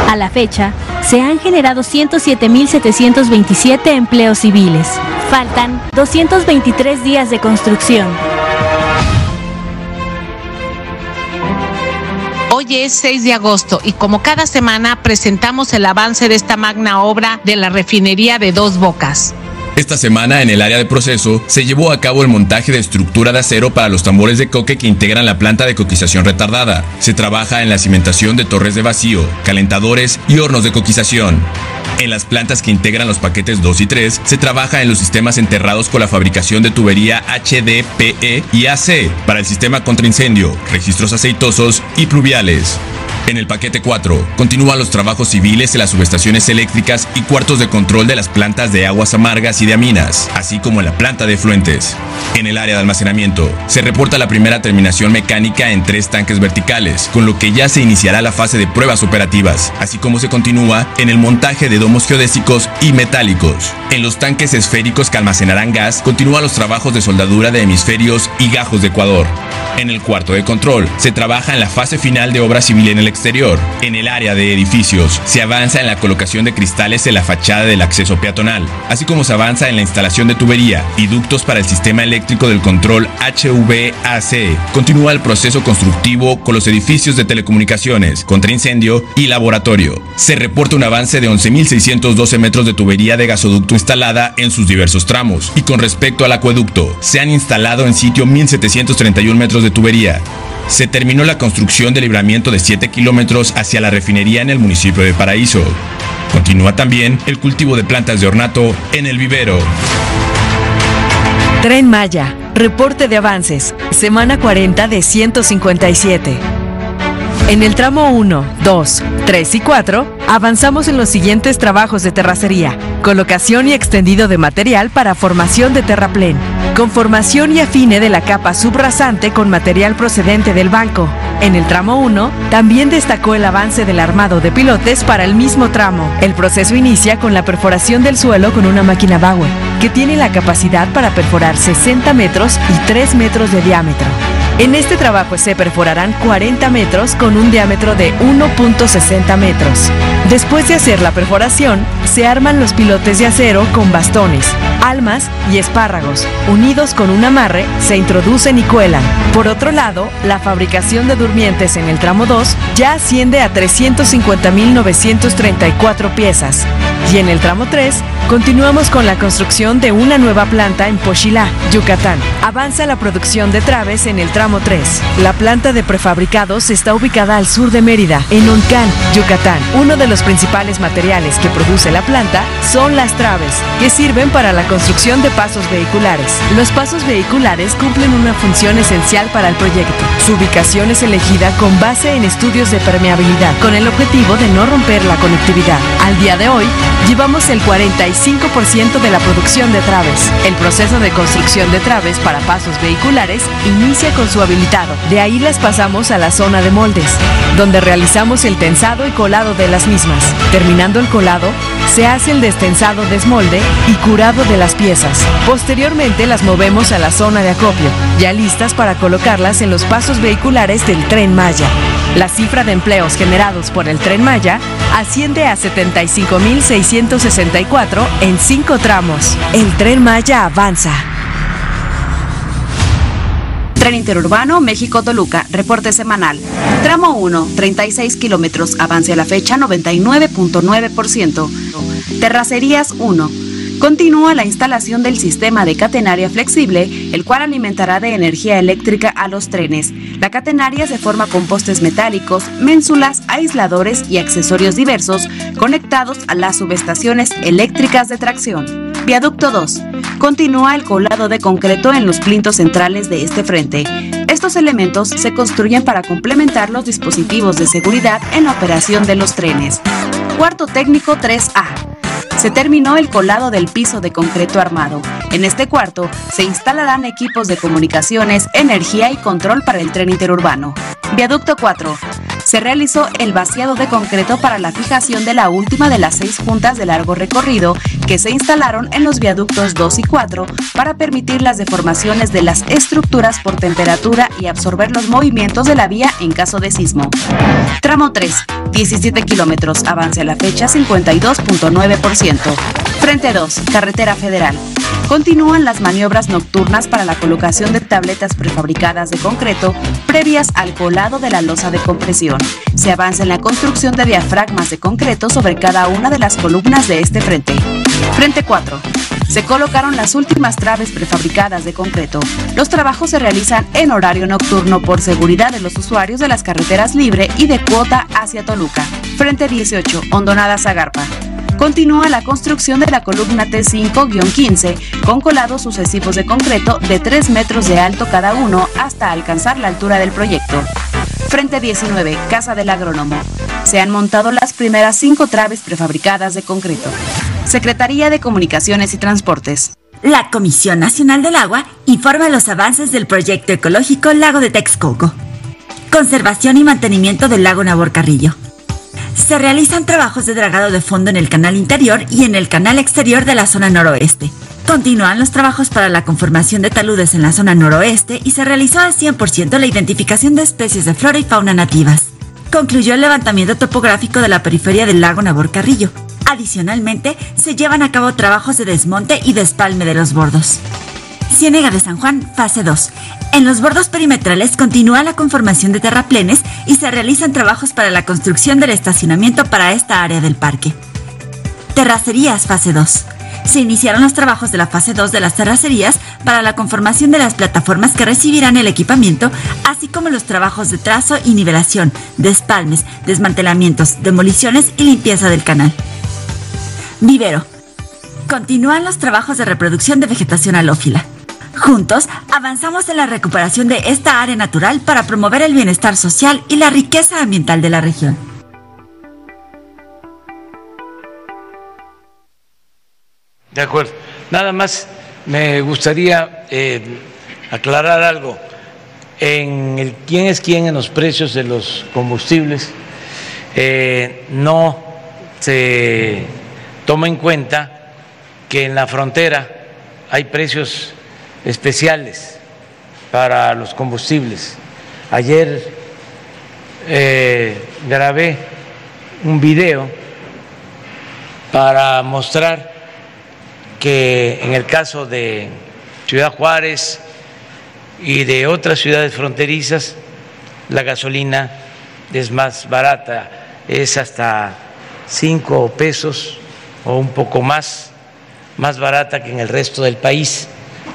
A la fecha, se han generado 107.727 empleos civiles. Faltan 223 días de construcción. Hoy es 6 de agosto y como cada semana presentamos el avance de esta magna obra de la refinería de Dos Bocas. Esta semana en el área de proceso se llevó a cabo el montaje de estructura de acero para los tambores de coque que integran la planta de coquización retardada. Se trabaja en la cimentación de torres de vacío, calentadores y hornos de coquización. En las plantas que integran los paquetes 2 y 3 se trabaja en los sistemas enterrados con la fabricación de tubería HDPE y AC para el sistema contra incendio, registros aceitosos y pluviales. En el paquete 4 continúan los trabajos civiles en las subestaciones eléctricas y cuartos de control de las plantas de aguas amargas y de aminas, así como en la planta de fluentes. En el área de almacenamiento se reporta la primera terminación mecánica en tres tanques verticales, con lo que ya se iniciará la fase de pruebas operativas, así como se continúa en el montaje de domos geodésicos y metálicos. En los tanques esféricos que almacenarán gas continúan los trabajos de soldadura de hemisferios y gajos de Ecuador. En el cuarto de control se trabaja en la fase final de obra civil en el En el área de edificios se avanza en la colocación de cristales en la fachada del acceso peatonal, así como se avanza en la instalación de tubería y ductos para el sistema eléctrico del control HVAC. Continúa el proceso constructivo con los edificios de telecomunicaciones, contra incendio y laboratorio. Se reporta un avance de 11.612 metros de tubería de gasoducto instalada en sus diversos tramos. Y con respecto al acueducto, se han instalado en sitio 1.731 metros de tubería. Se terminó la construcción del libramiento de 7 kilómetros hacia la refinería en el municipio de Paraíso. Continúa también el cultivo de plantas de ornato en el vivero. Tren Maya, reporte de avances, semana 40 de 157. En el tramo 1, 2, 3 y 4, avanzamos en los siguientes trabajos de terracería, colocación y extendido de material para formación de terraplén, conformación y afine de la capa subrasante con material procedente del banco. En el tramo 1, también destacó el avance del armado de pilotes para el mismo tramo. El proceso inicia con la perforación del suelo con una máquina Bauer, que tiene la capacidad para perforar 60 metros y 3 metros de diámetro. En este trabajo se perforarán 40 metros con un diámetro de 1.60 metros. Después de hacer la perforación, se arman los pilotes de acero con bastones, almas y espárragos. Unidos con un amarre, se introducen y cuelan. Por otro lado, la fabricación de durmientes en el tramo 2 ya asciende a 350.934 piezas. Y en el tramo 3, continuamos con la construcción de una nueva planta en Pochilá, Yucatán. Avanza la producción de traves en el tramo 3. La planta de prefabricados está ubicada al sur de Mérida, en Oncán, Yucatán. Uno de los principales materiales que produce la planta son las traves, que sirven para la construcción de pasos vehiculares. Los pasos vehiculares cumplen una función esencial para el proyecto. Su ubicación es elegida con base en estudios de permeabilidad, con el objetivo de no romper la conectividad. Al día de hoy, llevamos el 45% de la producción de traves. El proceso de construcción de traves para pasos vehiculares inicia con su habilitado. De ahí las pasamos a la zona de moldes, donde realizamos el tensado y colado de las mismas. Terminando el colado, se hace el destensado desmolde y curado de las piezas. Posteriormente las movemos a la zona de acopio, ya listas para colocarlas en los pasos vehiculares del tren Maya. La cifra de empleos generados por el tren Maya asciende a 75.664 en cinco tramos. El tren Maya avanza. Tren Interurbano México-Toluca, reporte semanal. Tramo 1, 36 kilómetros, avance a la fecha 99.9%. Terracerías 1. Continúa la instalación del sistema de catenaria flexible, el cual alimentará de energía eléctrica a los trenes. La catenaria se forma con postes metálicos, ménsulas, aisladores y accesorios diversos conectados a las subestaciones eléctricas de tracción. Viaducto 2. Continúa el colado de concreto en los plintos centrales de este frente. Estos elementos se construyen para complementar los dispositivos de seguridad en la operación de los trenes. Cuarto técnico 3A. Se terminó el colado del piso de concreto armado. En este cuarto se instalarán equipos de comunicaciones, energía y control para el tren interurbano. Viaducto 4. Se realizó el vaciado de concreto para la fijación de la última de las seis juntas de largo recorrido que se instalaron en los viaductos 2 y 4 para permitir las deformaciones de las estructuras por temperatura y absorber los movimientos de la vía en caso de sismo. Tramo 3. 17 kilómetros. Avance a la fecha 52.9%. Frente 2. Carretera Federal. Continúan las maniobras nocturnas para la colocación de tabletas prefabricadas de concreto previas al colado de la losa de compresión. Se avanza en la construcción de diafragmas de concreto sobre cada una de las columnas de este frente. Frente 4. Se colocaron las últimas traves prefabricadas de concreto. Los trabajos se realizan en horario nocturno por seguridad de los usuarios de las carreteras libre y de cuota hacia Toluca. Frente 18, Hondonada Zagarpa. Continúa la construcción de la columna T5-15 con colados sucesivos de concreto de 3 metros de alto cada uno hasta alcanzar la altura del proyecto. Frente 19, Casa del Agrónomo. Se han montado las primeras cinco traves prefabricadas de concreto. Secretaría de Comunicaciones y Transportes. La Comisión Nacional del Agua informa los avances del proyecto ecológico Lago de Texcoco. Conservación y mantenimiento del lago Nabor Carrillo. Se realizan trabajos de dragado de fondo en el canal interior y en el canal exterior de la zona noroeste. Continúan los trabajos para la conformación de taludes en la zona noroeste y se realizó al 100% la identificación de especies de flora y fauna nativas. Concluyó el levantamiento topográfico de la periferia del lago Nabor Carrillo. Adicionalmente, se llevan a cabo trabajos de desmonte y despalme de los bordos. Ciénega de San Juan, fase 2. En los bordos perimetrales continúa la conformación de terraplenes y se realizan trabajos para la construcción del estacionamiento para esta área del parque. Terracerías, fase 2. Se iniciaron los trabajos de la fase 2 de las terracerías para la conformación de las plataformas que recibirán el equipamiento, así como los trabajos de trazo y nivelación, despalmes, desmantelamientos, demoliciones y limpieza del canal. Vivero. Continúan los trabajos de reproducción de vegetación halófila. Juntos, avanzamos en la recuperación de esta área natural para promover el bienestar social y la riqueza ambiental de la región. De acuerdo. Nada más me gustaría eh, aclarar algo. En el quién es quién en los precios de los combustibles, eh, no se toma en cuenta que en la frontera hay precios especiales para los combustibles. Ayer eh, grabé un video para mostrar que en el caso de Ciudad Juárez y de otras ciudades fronterizas, la gasolina es más barata, es hasta cinco pesos o un poco más, más barata que en el resto del país.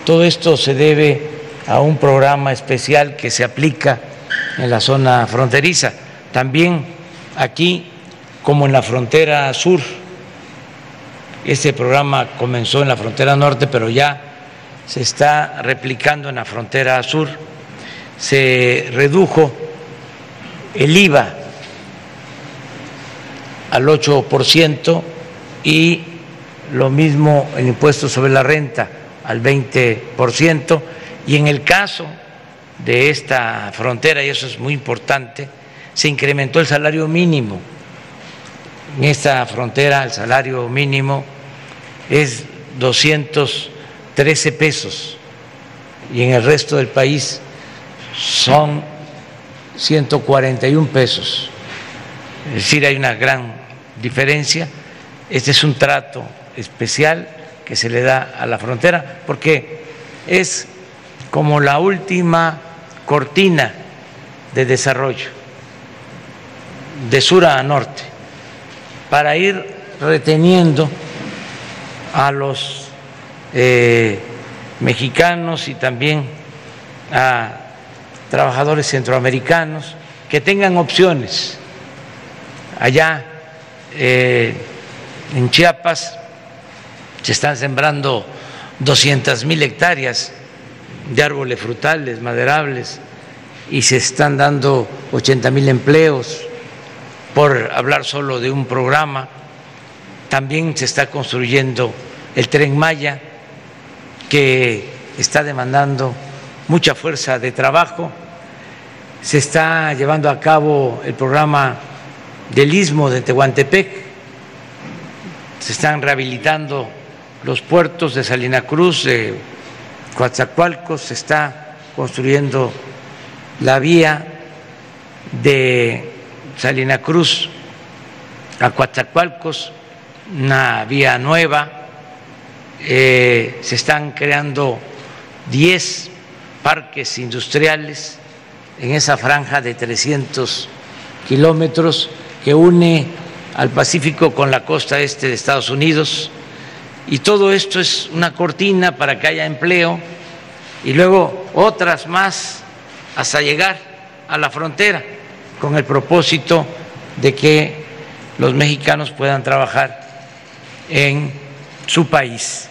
Todo esto se debe a un programa especial que se aplica en la zona fronteriza. También aquí, como en la frontera sur, este programa comenzó en la frontera norte, pero ya se está replicando en la frontera sur. Se redujo el IVA al 8% y lo mismo el impuesto sobre la renta al 20% y en el caso de esta frontera, y eso es muy importante, se incrementó el salario mínimo. En esta frontera el salario mínimo es 213 pesos y en el resto del país son 141 pesos. Es decir, hay una gran diferencia. Este es un trato especial que se le da a la frontera porque es como la última cortina de desarrollo de sur a norte para ir reteniendo a los eh, mexicanos y también a trabajadores centroamericanos que tengan opciones. Allá eh, en Chiapas se están sembrando 200 mil hectáreas de árboles frutales, maderables, y se están dando 80 mil empleos, por hablar solo de un programa. También se está construyendo el tren Maya, que está demandando mucha fuerza de trabajo. Se está llevando a cabo el programa del istmo de Tehuantepec. Se están rehabilitando los puertos de Salina Cruz, de Coatzacoalcos, se está construyendo la vía de Salina Cruz a Coatzacoalcos, una vía nueva, eh, se están creando 10 parques industriales en esa franja de 300 kilómetros que une al Pacífico con la costa este de Estados Unidos y todo esto es una cortina para que haya empleo y luego otras más hasta llegar a la frontera con el propósito de que los mexicanos puedan trabajar en su país.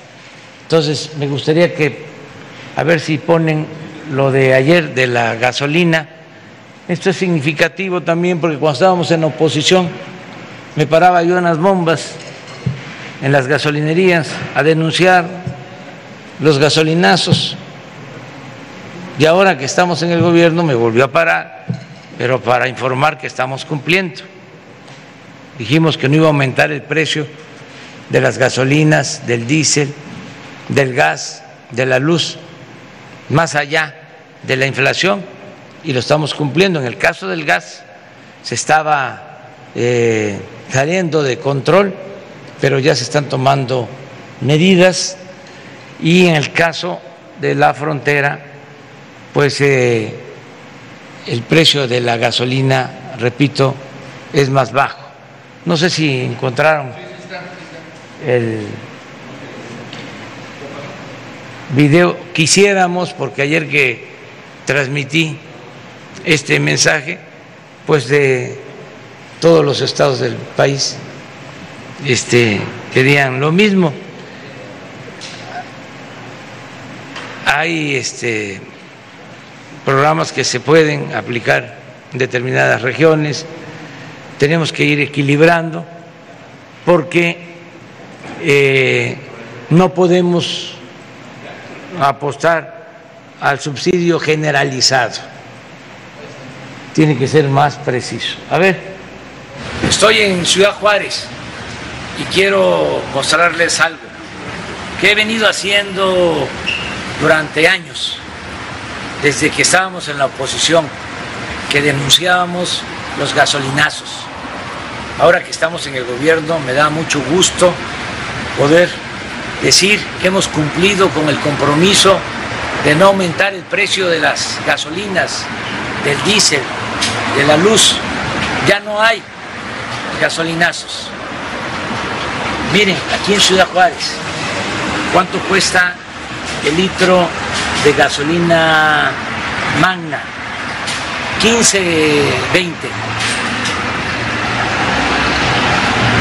Entonces, me gustaría que, a ver si ponen lo de ayer de la gasolina. Esto es significativo también porque cuando estábamos en oposición me paraba yo en las bombas en las gasolinerías a denunciar los gasolinazos. Y ahora que estamos en el gobierno me volvió a parar, pero para informar que estamos cumpliendo. Dijimos que no iba a aumentar el precio de las gasolinas, del diésel, del gas, de la luz, más allá de la inflación, y lo estamos cumpliendo. En el caso del gas se estaba eh, saliendo de control pero ya se están tomando medidas y en el caso de la frontera, pues eh, el precio de la gasolina, repito, es más bajo. No sé si encontraron el video. Quisiéramos, porque ayer que transmití este mensaje, pues de todos los estados del país, este, querían lo mismo. Hay este, programas que se pueden aplicar en determinadas regiones, tenemos que ir equilibrando porque eh, no podemos apostar al subsidio generalizado. Tiene que ser más preciso. A ver, estoy en Ciudad Juárez y quiero mostrarles algo que he venido haciendo durante años, desde que estábamos en la oposición, que denunciábamos los gasolinazos. Ahora que estamos en el gobierno me da mucho gusto poder decir que hemos cumplido con el compromiso de no aumentar el precio de las gasolinas, del diésel, de la luz. Ya no hay gasolinazos Miren, aquí en Ciudad Juárez, ¿cuánto cuesta el litro de gasolina magna? 15, 20.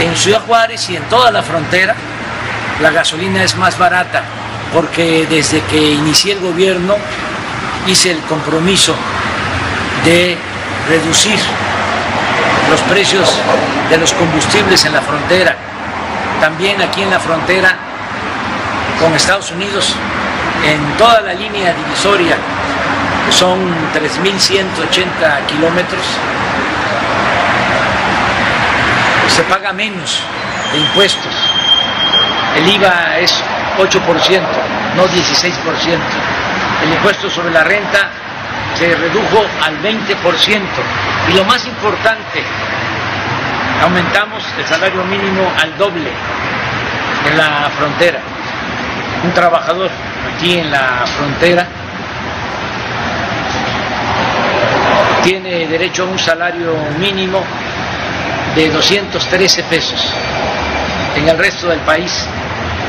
En Ciudad Juárez y en toda la frontera, la gasolina es más barata, porque desde que inicié el gobierno hice el compromiso de reducir los precios de los combustibles en la frontera. También aquí en la frontera con Estados Unidos, en toda la línea divisoria, que son 3.180 kilómetros, se paga menos de impuestos. El IVA es 8%, no 16%. El impuesto sobre la renta se redujo al 20%. Y lo más importante, aumentamos el salario mínimo al doble en la frontera. Un trabajador aquí en la frontera tiene derecho a un salario mínimo de 213 pesos. En el resto del país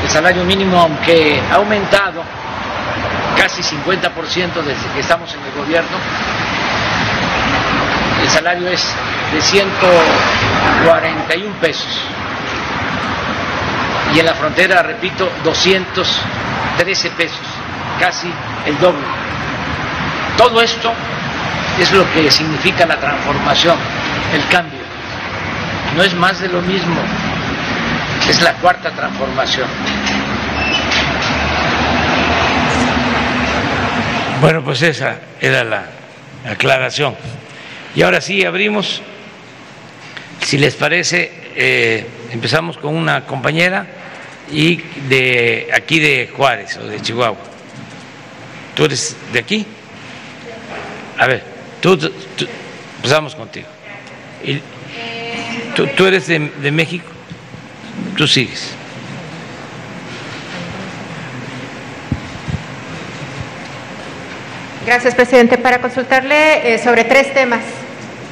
el salario mínimo, aunque ha aumentado casi 50% desde que estamos en el gobierno, el salario es de 141 pesos. Y en la frontera, repito, 213 pesos, casi el doble. Todo esto es lo que significa la transformación, el cambio. No es más de lo mismo, es la cuarta transformación. Bueno, pues esa era la aclaración. Y ahora sí abrimos, si les parece, eh, empezamos con una compañera y de aquí de Juárez o de Chihuahua. ¿Tú eres de aquí? A ver, tú, empezamos contigo. Y, ¿tú, eres de, de México? Tú sigues. Gracias, presidente. Para consultarle eh, sobre tres temas.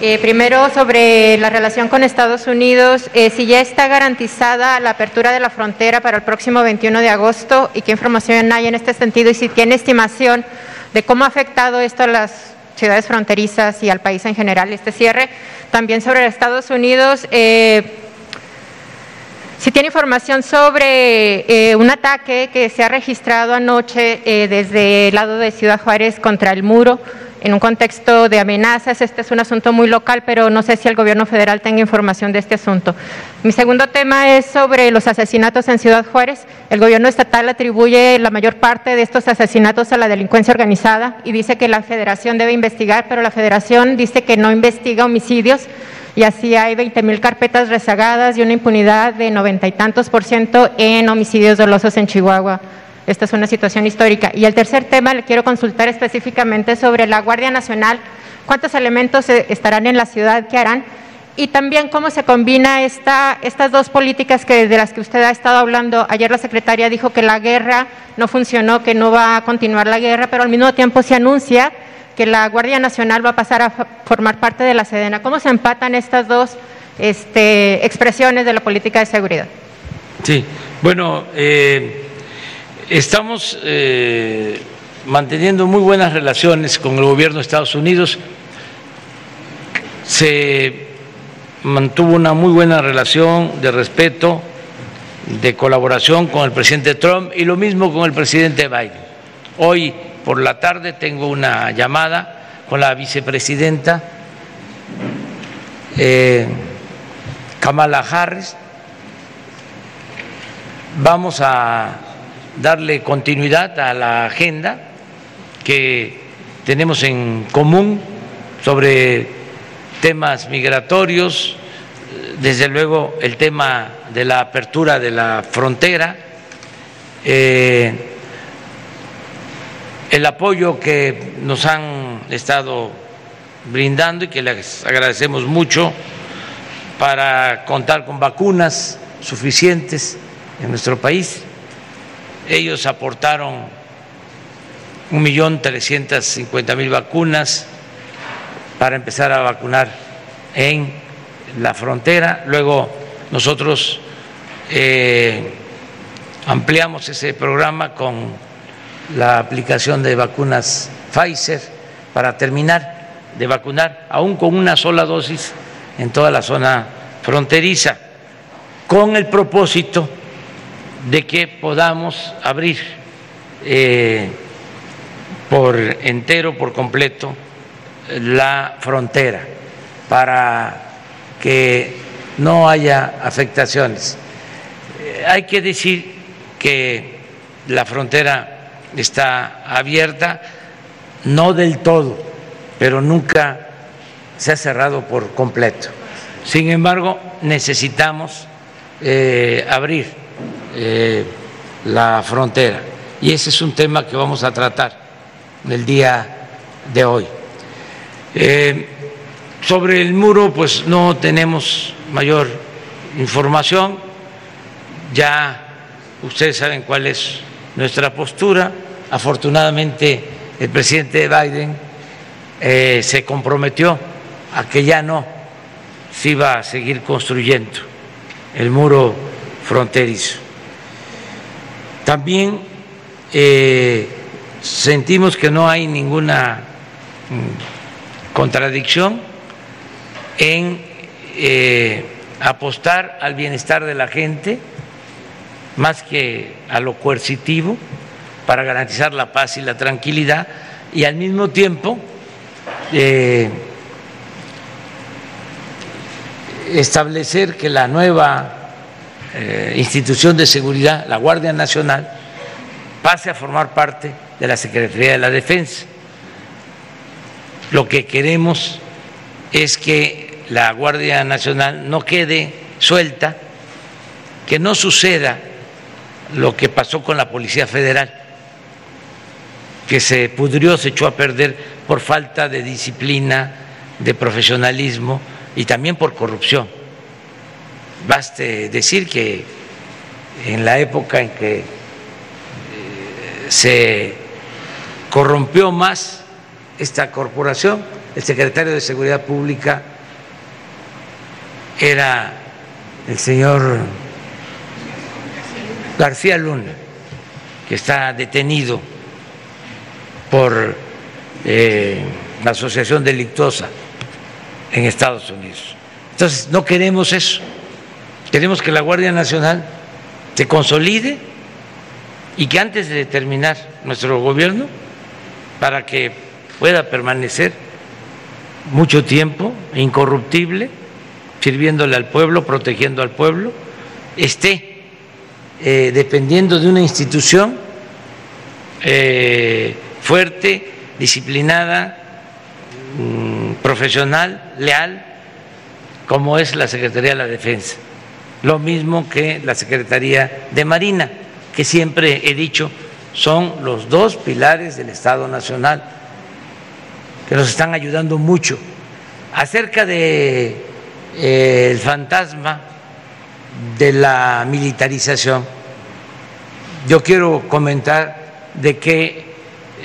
Eh, primero, sobre la relación con Estados Unidos, eh, si ya está garantizada la apertura de la frontera para el próximo 21 de agosto y qué información hay en este sentido y si tiene estimación de cómo ha afectado esto a las ciudades fronterizas y al país en general este cierre. También sobre Estados Unidos. Si tiene información sobre eh, un ataque que se ha registrado anoche eh, desde el lado de Ciudad Juárez contra el muro, en un contexto de amenazas, este es un asunto muy local, pero no sé si el gobierno federal tenga información de este asunto. Mi segundo tema es sobre los asesinatos en Ciudad Juárez. El gobierno estatal atribuye la mayor parte de estos asesinatos a la delincuencia organizada y dice que la federación debe investigar, pero la federación dice que no investiga homicidios y así hay 20 mil carpetas rezagadas y una impunidad de noventa y tantos por ciento en homicidios dolosos en Chihuahua. Esta es una situación histórica. Y el tercer tema le quiero consultar específicamente sobre la Guardia Nacional. ¿Cuántos elementos estarán en la ciudad? ¿Qué harán? Y también cómo se combina esta, estas dos políticas que, de las que usted ha estado hablando. Ayer la secretaria dijo que la guerra no funcionó, que no va a continuar la guerra, pero al mismo tiempo se anuncia que la Guardia Nacional va a pasar a formar parte de la Sedena. ¿Cómo se empatan estas dos este, expresiones de la política de seguridad? Sí, bueno, eh, estamos eh, manteniendo muy buenas relaciones con el gobierno de Estados Unidos. Se mantuvo una muy buena relación de respeto, de colaboración con el presidente Trump y lo mismo con el presidente Biden. Hoy por la tarde tengo una llamada con la vicepresidenta eh, Kamala Harris. Vamos a darle continuidad a la agenda que tenemos en común sobre temas migratorios, desde luego el tema de la apertura de la frontera. Eh, el apoyo que nos han estado brindando y que les agradecemos mucho para contar con vacunas suficientes en nuestro país. Ellos aportaron un millón trescientos cincuenta mil vacunas para empezar a vacunar en la frontera. Luego nosotros eh, ampliamos ese programa con la aplicación de vacunas Pfizer para terminar de vacunar, aún con una sola dosis en toda la zona fronteriza, con el propósito de que podamos abrir eh, por entero, por completo, la frontera para que no haya afectaciones. Eh, hay que decir que la frontera está abierta, no del todo, pero nunca se ha cerrado por completo. Sin embargo, necesitamos eh, abrir eh, la frontera. Y ese es un tema que vamos a tratar el día de hoy. Eh, sobre el muro, pues no tenemos mayor información, ya ustedes saben cuál es nuestra postura, afortunadamente el presidente Biden eh, se comprometió a que ya no se iba a seguir construyendo el muro fronterizo. También eh, sentimos que no hay ninguna mm, contradicción en eh, apostar al bienestar de la gente más que a lo coercitivo para garantizar la paz y la tranquilidad y al mismo tiempo eh, establecer que la nueva eh, institución de seguridad, la Guardia Nacional, pase a formar parte de la Secretaría de la Defensa. Lo que queremos es que la Guardia Nacional no quede suelta, que no suceda lo que pasó con la Policía Federal, que se pudrió, se echó a perder por falta de disciplina, de profesionalismo y también por corrupción. Baste decir que en la época en que eh, se corrompió más esta corporación, el secretario de Seguridad Pública era el señor García Luna, que está detenido por eh, la asociación delictuosa en Estados Unidos. Entonces, no queremos eso. Queremos que la Guardia Nacional se consolide y que antes de terminar nuestro gobierno, para que pueda permanecer mucho tiempo, incorruptible, sirviéndole al pueblo, protegiendo al pueblo, esté eh, dependiendo de una institución eh, fuerte, disciplinada, mm, profesional, leal, como es la Secretaría de la Defensa. Lo mismo que la Secretaría de Marina, que siempre he dicho son los dos pilares del Estado Nacional, que nos están ayudando mucho. Acerca de eh, el fantasma de la militarización, yo quiero comentar de que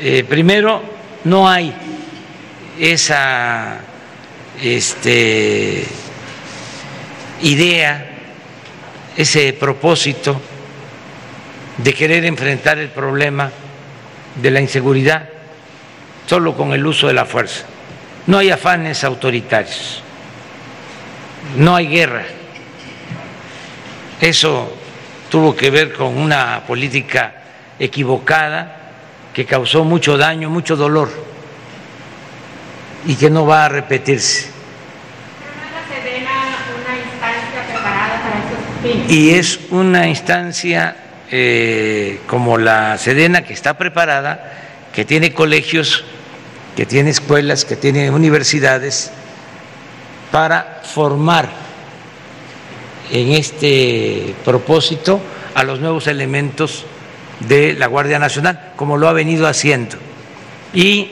eh, primero no hay esa este, idea, ese propósito de querer enfrentar el problema de la inseguridad solo con el uso de la fuerza. No hay afanes autoritarios, no hay guerra eso tuvo que ver con una política equivocada que causó mucho daño, mucho dolor y que no va a repetirse. Y es una instancia eh, como la Sedena que está preparada, que tiene colegios, que tiene escuelas, que tiene universidades para formar en este propósito a los nuevos elementos de la Guardia Nacional, como lo ha venido haciendo. Y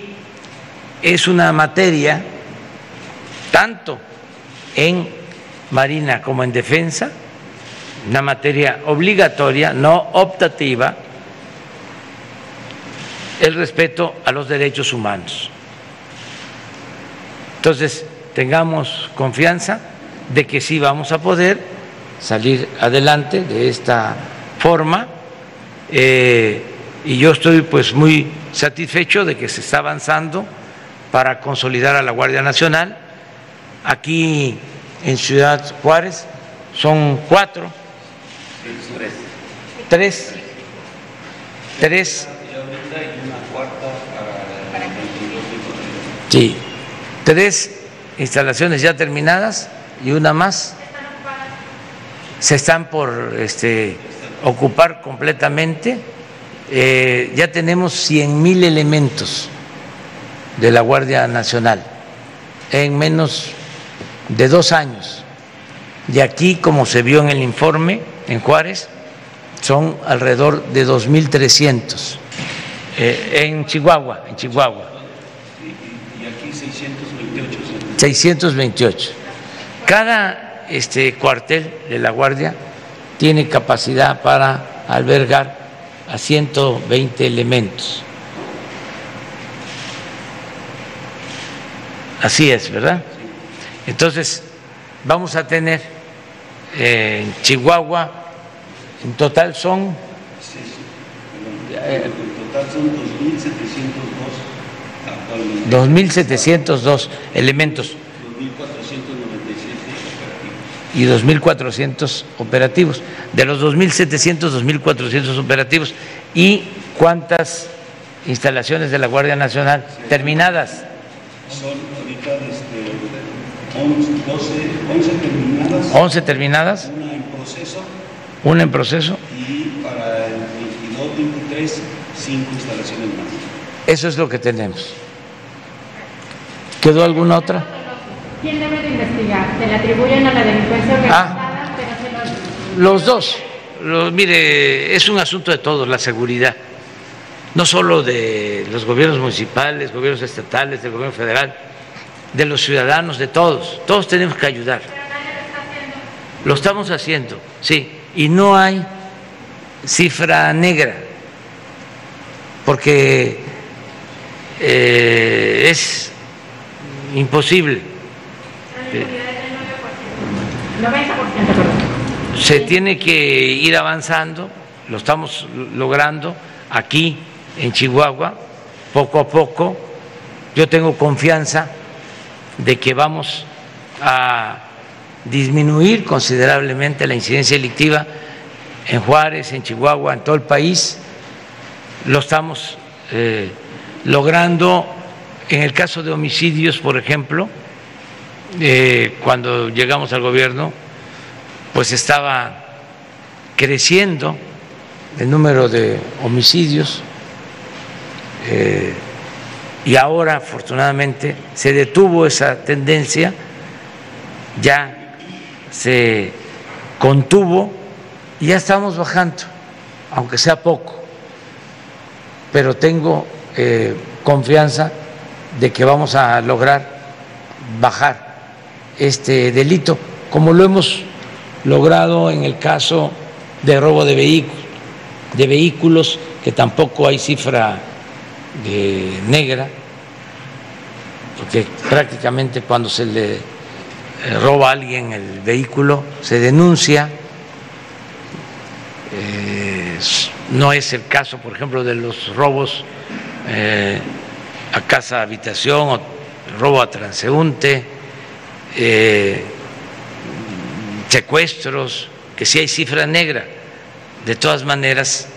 es una materia, tanto en Marina como en Defensa, una materia obligatoria, no optativa, el respeto a los derechos humanos. Entonces, tengamos confianza de que sí vamos a poder salir adelante de esta forma eh, y yo estoy pues muy satisfecho de que se está avanzando para consolidar a la Guardia Nacional. Aquí en Ciudad Juárez son cuatro, tres, tres. Sí, tres instalaciones ya terminadas y una más se están por este, ocupar completamente. Eh, ya tenemos 100 mil elementos de la Guardia Nacional en menos de dos años. Y aquí, como se vio en el informe, en Juárez, son alrededor de 2.300. Eh, en Chihuahua, en Chihuahua. Y aquí 628. 628. Cada este, cuartel de la Guardia tiene capacidad para albergar a 120 elementos. Así es, ¿verdad? Entonces, vamos a tener eh, en Chihuahua, en total son... En total son 2.702 2.702 elementos y 2.400 operativos. De los 2.700, 2.400 operativos. ¿Y cuántas instalaciones de la Guardia Nacional terminadas? Son ahorita este, 11, 11 terminadas. 11 terminadas. Una en proceso. Y para el 22-23, 5 instalaciones más. Eso es lo que tenemos. ¿Quedó alguna otra? ¿Quién debe de investigar? ¿Se le atribuyen a la delincuencia organizada? Ah. pero se Los dos. Mire, es un asunto de todos, la seguridad. No solo de los gobiernos municipales, gobiernos estatales, del gobierno federal, de los ciudadanos, de todos. Todos tenemos que ayudar. Lo estamos haciendo, sí. Y no hay cifra negra, porque eh, es imposible. Eh, 90%, perdón. se tiene que ir avanzando, lo estamos logrando aquí en Chihuahua, poco a poco. Yo tengo confianza de que vamos a disminuir considerablemente la incidencia delictiva en Juárez, en Chihuahua, en todo el país. Lo estamos eh, logrando en el caso de homicidios, por ejemplo, eh, cuando llegamos al gobierno, pues estaba creciendo el número de homicidios eh, y ahora afortunadamente se detuvo esa tendencia, ya se contuvo y ya estamos bajando, aunque sea poco, pero tengo eh, confianza de que vamos a lograr bajar este delito, como lo hemos logrado en el caso de robo de vehículos, de vehículos que tampoco hay cifra de negra, porque prácticamente cuando se le eh, roba a alguien el vehículo se denuncia. Eh, no es el caso, por ejemplo, de los robos eh, a casa habitación o robo a transeúnte, eh, secuestros, que sí hay cifra negra. De todas maneras,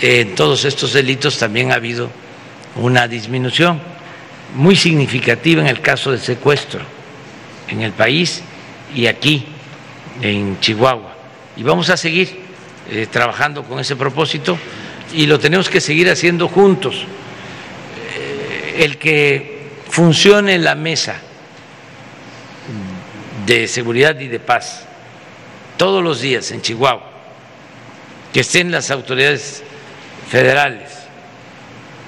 en todos estos delitos también ha habido una disminución muy significativa en el caso del secuestro en el país y aquí en Chihuahua. Y vamos a seguir eh, trabajando con ese propósito y lo tenemos que seguir haciendo juntos. Eh, el que funcione la mesa de seguridad y de paz todos los días en Chihuahua, que estén las autoridades federales,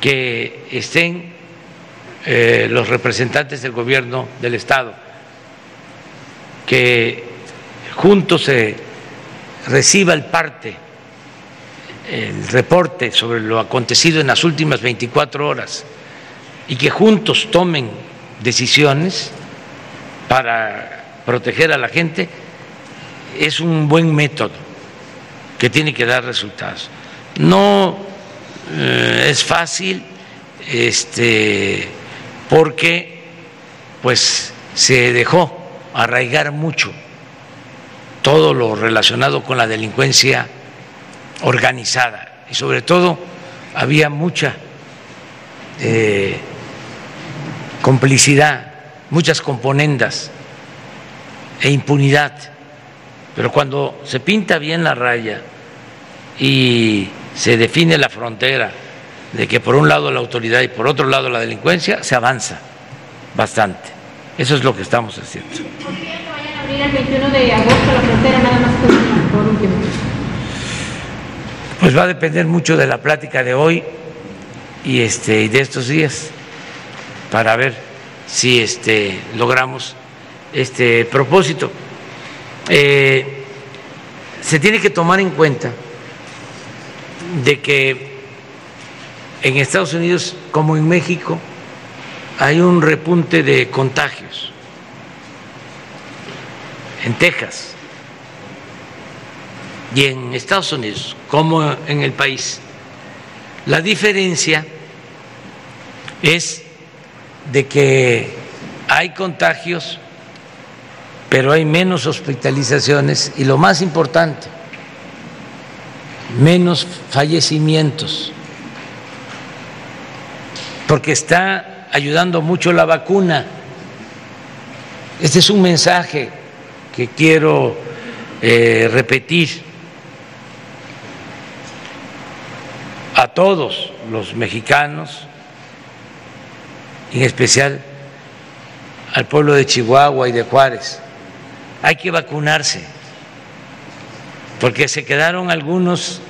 que estén eh, los representantes del gobierno del Estado, que juntos se reciba el parte, el reporte sobre lo acontecido en las últimas 24 horas y que juntos tomen decisiones para proteger a la gente, es un buen método que tiene que dar resultados. No eh, es fácil, este, porque pues se dejó arraigar mucho todo lo relacionado con la delincuencia organizada y sobre todo había mucha eh, complicidad, muchas componendas e impunidad. Pero cuando se pinta bien la raya y se define la frontera de que por un lado la autoridad y por otro lado la delincuencia, se avanza bastante. Eso es lo que estamos haciendo. ¿Por qué no vayan a abrir el 21 de agosto la frontera nada más por último? Pues va a depender mucho de la plática de hoy y este de estos días para ver si este logramos este propósito. Eh, se tiene que tomar en cuenta de que en Estados Unidos como en México hay un repunte de contagios. En Texas y en Estados Unidos como en el país. La diferencia es de que hay contagios, pero hay menos hospitalizaciones y lo más importante, menos fallecimientos, porque está ayudando mucho la vacuna. Este es un mensaje que quiero eh, repetir a todos los mexicanos, en especial al pueblo de Chihuahua y de Juárez. Hay que vacunarse, porque se quedaron algunos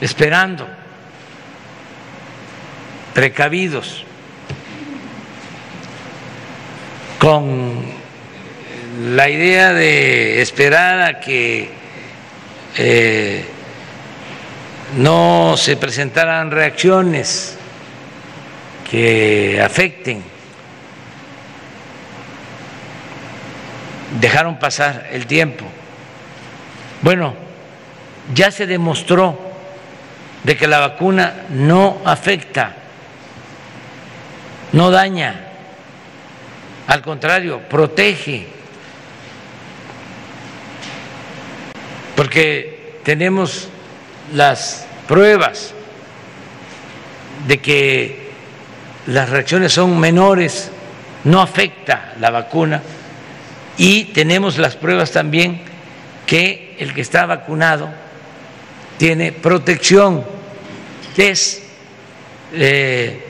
esperando, precavidos, con la idea de esperar a que eh, no se presentaran reacciones que afecten. Dejaron pasar el tiempo. Bueno, ya se demostró de que la vacuna no afecta, no daña, al contrario, protege, porque tenemos las pruebas de que las reacciones son menores, no afecta la vacuna. Y tenemos las pruebas también que el que está vacunado tiene protección, es eh,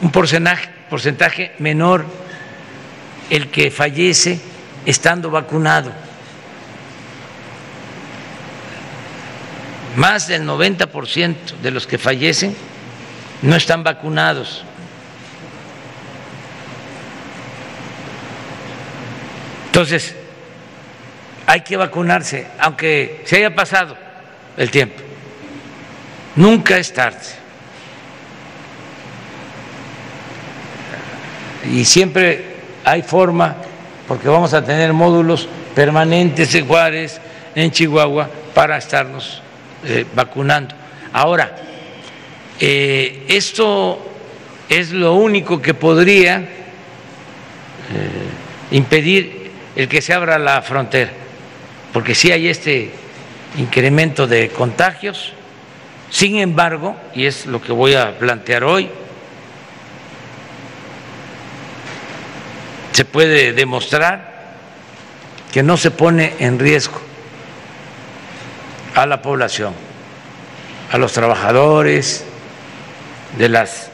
un porcentaje menor el que fallece estando vacunado. Más del 90% de los que fallecen no están vacunados. Entonces, hay que vacunarse, aunque se haya pasado el tiempo. Nunca es tarde. Y siempre hay forma, porque vamos a tener módulos permanentes en Juárez, en Chihuahua, para estarnos eh, vacunando. Ahora, eh, esto es lo único que podría eh, impedir el que se abra la frontera, porque sí hay este incremento de contagios. Sin embargo, y es lo que voy a plantear hoy, se puede demostrar que no se pone en riesgo a la población, a los trabajadores de las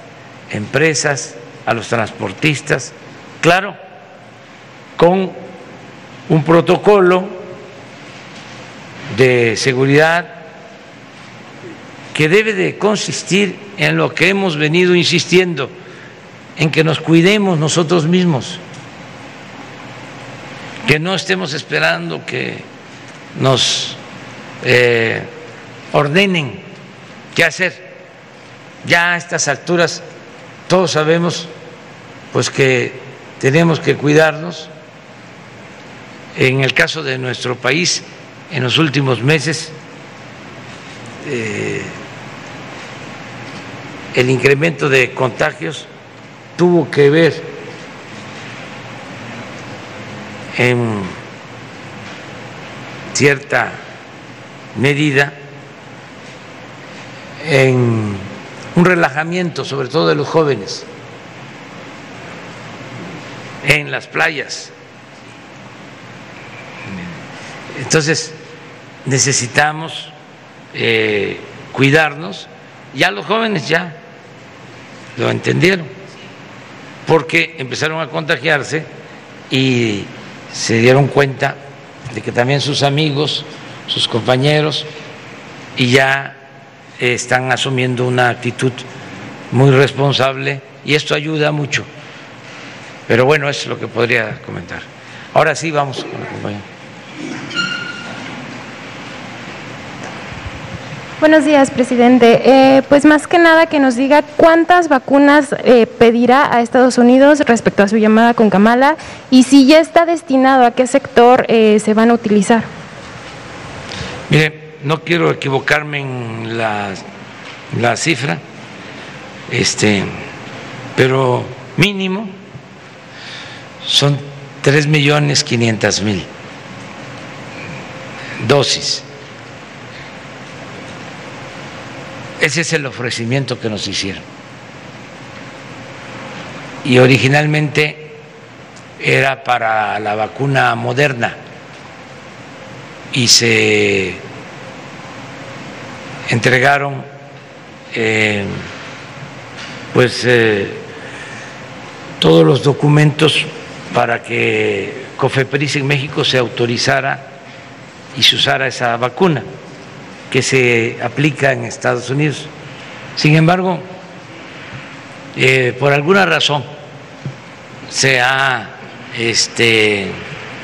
empresas, a los transportistas, claro, con un protocolo de seguridad que debe de consistir en lo que hemos venido insistiendo, en que nos cuidemos nosotros mismos, que no estemos esperando que nos eh, ordenen qué hacer. Ya a estas alturas todos sabemos pues que tenemos que cuidarnos En el caso de nuestro país, en los últimos meses, eh, el incremento de contagios tuvo que ver en cierta medida en un relajamiento, sobre todo de los jóvenes, en las playas. Entonces, necesitamos eh, cuidarnos. Ya los jóvenes ya lo entendieron, porque empezaron a contagiarse y se dieron cuenta de que también sus amigos, sus compañeros, y ya están asumiendo una actitud muy responsable y esto ayuda mucho. Pero bueno, es lo que podría comentar. Ahora sí, vamos con la compañera. Buenos días, presidente. Eh, pues más que nada que nos diga cuántas vacunas eh, pedirá a Estados Unidos respecto a su llamada con Kamala y si ya está destinado a qué sector eh, se van a utilizar. Mire, no quiero equivocarme en la, la cifra, este, pero mínimo son tres millones quinientas mil dosis. Ese es el ofrecimiento que nos hicieron. Y originalmente era para la vacuna moderna y se entregaron eh, pues eh, todos los documentos para que COFEPRIS en México se autorizara y se usara esa vacuna que se aplica en Estados Unidos. Sin embargo, eh, por alguna razón se ha este,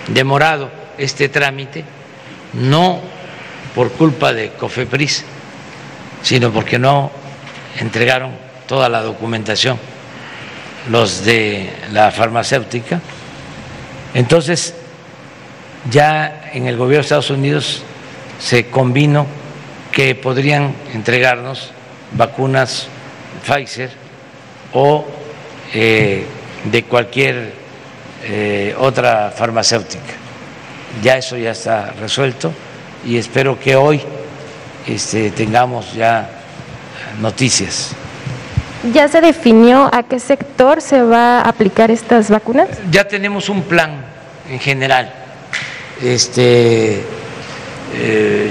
demorado este trámite, no por culpa de COFEPRIS, sino porque no entregaron toda la documentación los de la farmacéutica. Entonces, ya en el gobierno de Estados Unidos se convino que podrían entregarnos vacunas Pfizer o eh, de cualquier eh, otra farmacéutica. Ya eso ya está resuelto y espero que hoy este, tengamos ya noticias. ¿Ya se definió a qué sector se va a aplicar estas vacunas? Ya tenemos un plan en general. Este, eh,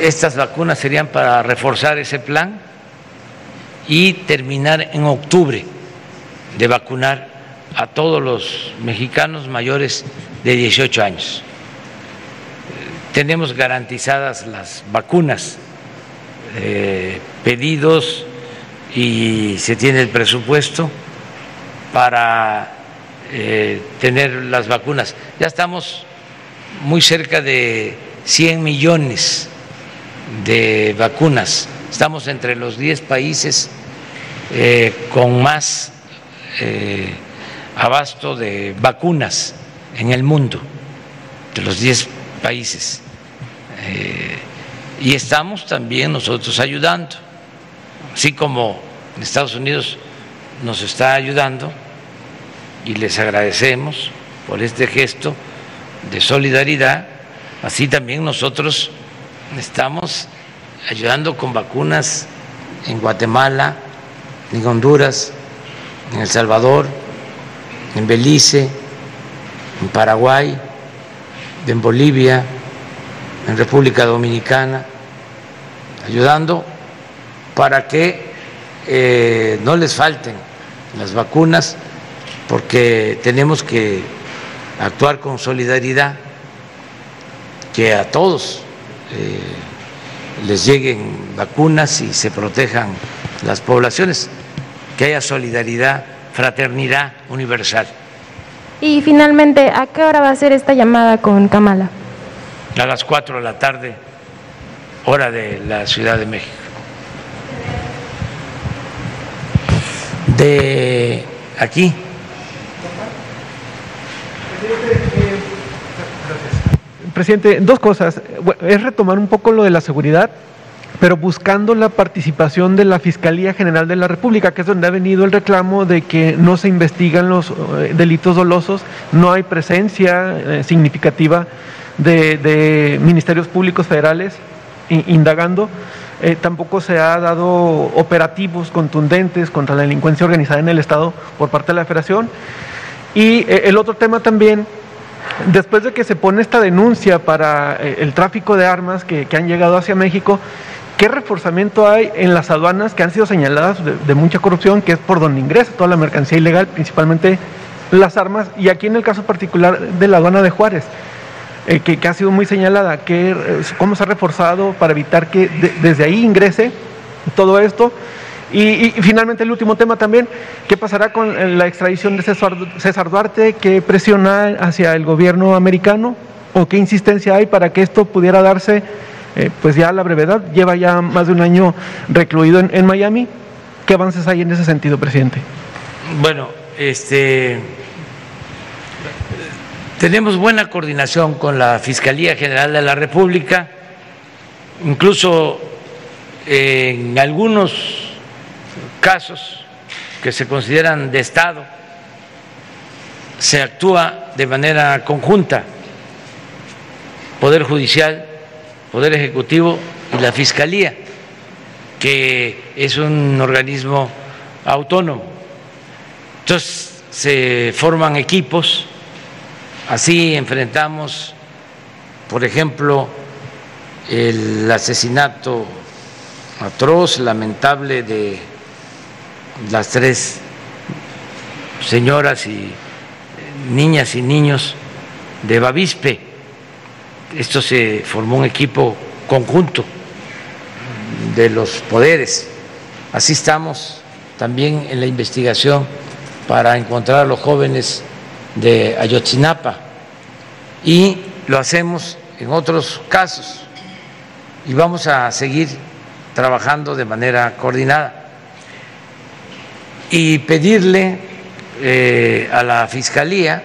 estas vacunas serían para reforzar ese plan y terminar en octubre de vacunar a todos los mexicanos mayores de 18 años. Tenemos garantizadas las vacunas, eh, pedidos y se tiene el presupuesto para eh, tener las vacunas. Ya estamos muy cerca de 100 millones de vacunas. Estamos entre los 10 países eh, con más eh, abasto de vacunas en el mundo, de los 10 países. Eh, y estamos también nosotros ayudando, así como Estados Unidos nos está ayudando y les agradecemos por este gesto de solidaridad, así también nosotros estamos ayudando con vacunas en Guatemala, en Honduras, en El Salvador, en Belice, en Paraguay, en Bolivia, en República Dominicana, ayudando para que eh, no les falten las vacunas, porque tenemos que actuar con solidaridad, que a todos eh, les lleguen vacunas y se protejan las poblaciones, que haya solidaridad, fraternidad universal. Y finalmente, ¿a qué hora va a ser esta llamada con Kamala? A las 4 de la tarde, hora de la Ciudad de México. De aquí. Presidente, dos cosas. Es retomar un poco lo de la seguridad, pero buscando la participación de la Fiscalía General de la República, que es donde ha venido el reclamo de que no se investigan los eh, delitos dolosos, no hay presencia eh, significativa de, ministerios públicos federales indagando. Eh, tampoco se ha dado operativos contundentes contra la delincuencia organizada en el Estado por parte de la Federación. Y el otro tema también después de que se pone esta denuncia para el tráfico de armas que, han llegado hacia México, ¿Qué reforzamiento hay en las aduanas que han sido señaladas de, mucha corrupción, que es por donde ingresa toda la mercancía ilegal, principalmente las armas, y aquí en el caso particular de la aduana de Juárez, eh, que, ha sido muy señalada, que, eh, cómo se ha reforzado para evitar que desde ahí ingrese todo esto? Y, finalmente el último tema también, ¿qué pasará con eh, la extradición de César, César Duarte? ¿Qué presiona hacia el gobierno americano? ¿O qué insistencia hay para que esto pudiera darse? Eh, pues ya a la brevedad, lleva ya más de un año recluido en, Miami. ¿Qué avances hay en ese sentido, presidente? Bueno, este tenemos buena coordinación con la Fiscalía General de la República, incluso en algunos casos que se consideran de Estado, se actúa de manera conjunta, Poder Judicial Poder Ejecutivo y la Fiscalía, que es un organismo autónomo. Entonces se forman equipos, así enfrentamos, por ejemplo, el asesinato atroz, lamentable de las tres señoras y niñas y niños de Bavispe. Esto se formó un equipo conjunto de los poderes. Así estamos también en la investigación para encontrar a los jóvenes de Ayotzinapa. Y lo hacemos en otros casos. Y vamos a seguir trabajando de manera coordinada y pedirle eh, a la fiscalía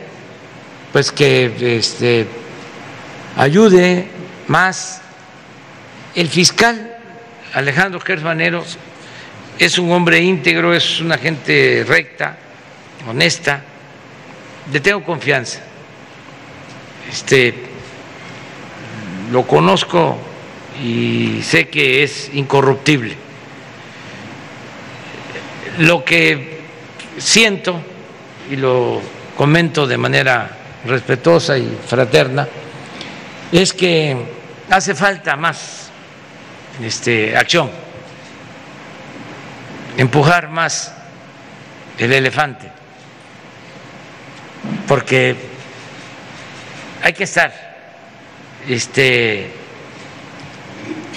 pues que este, ayude más. El fiscal Alejandro Gersmanero es un hombre íntegro, es una gente recta, honesta, le tengo confianza. Este lo conozco y sé que es incorruptible. Lo que siento y lo comento de manera respetuosa y fraterna es que hace falta más este, acción, empujar más el elefante, porque hay que estar este,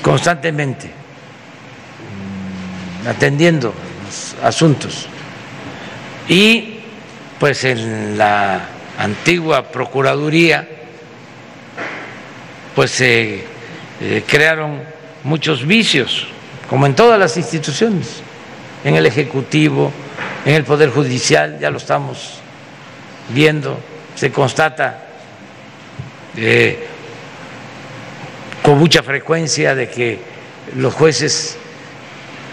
constantemente atendiendo asuntos. Y pues en la antigua Procuraduría, pues se eh, crearon muchos vicios, como en todas las instituciones, en el Ejecutivo, en el Poder Judicial, ya lo estamos viendo, se constata eh, con mucha frecuencia de que los jueces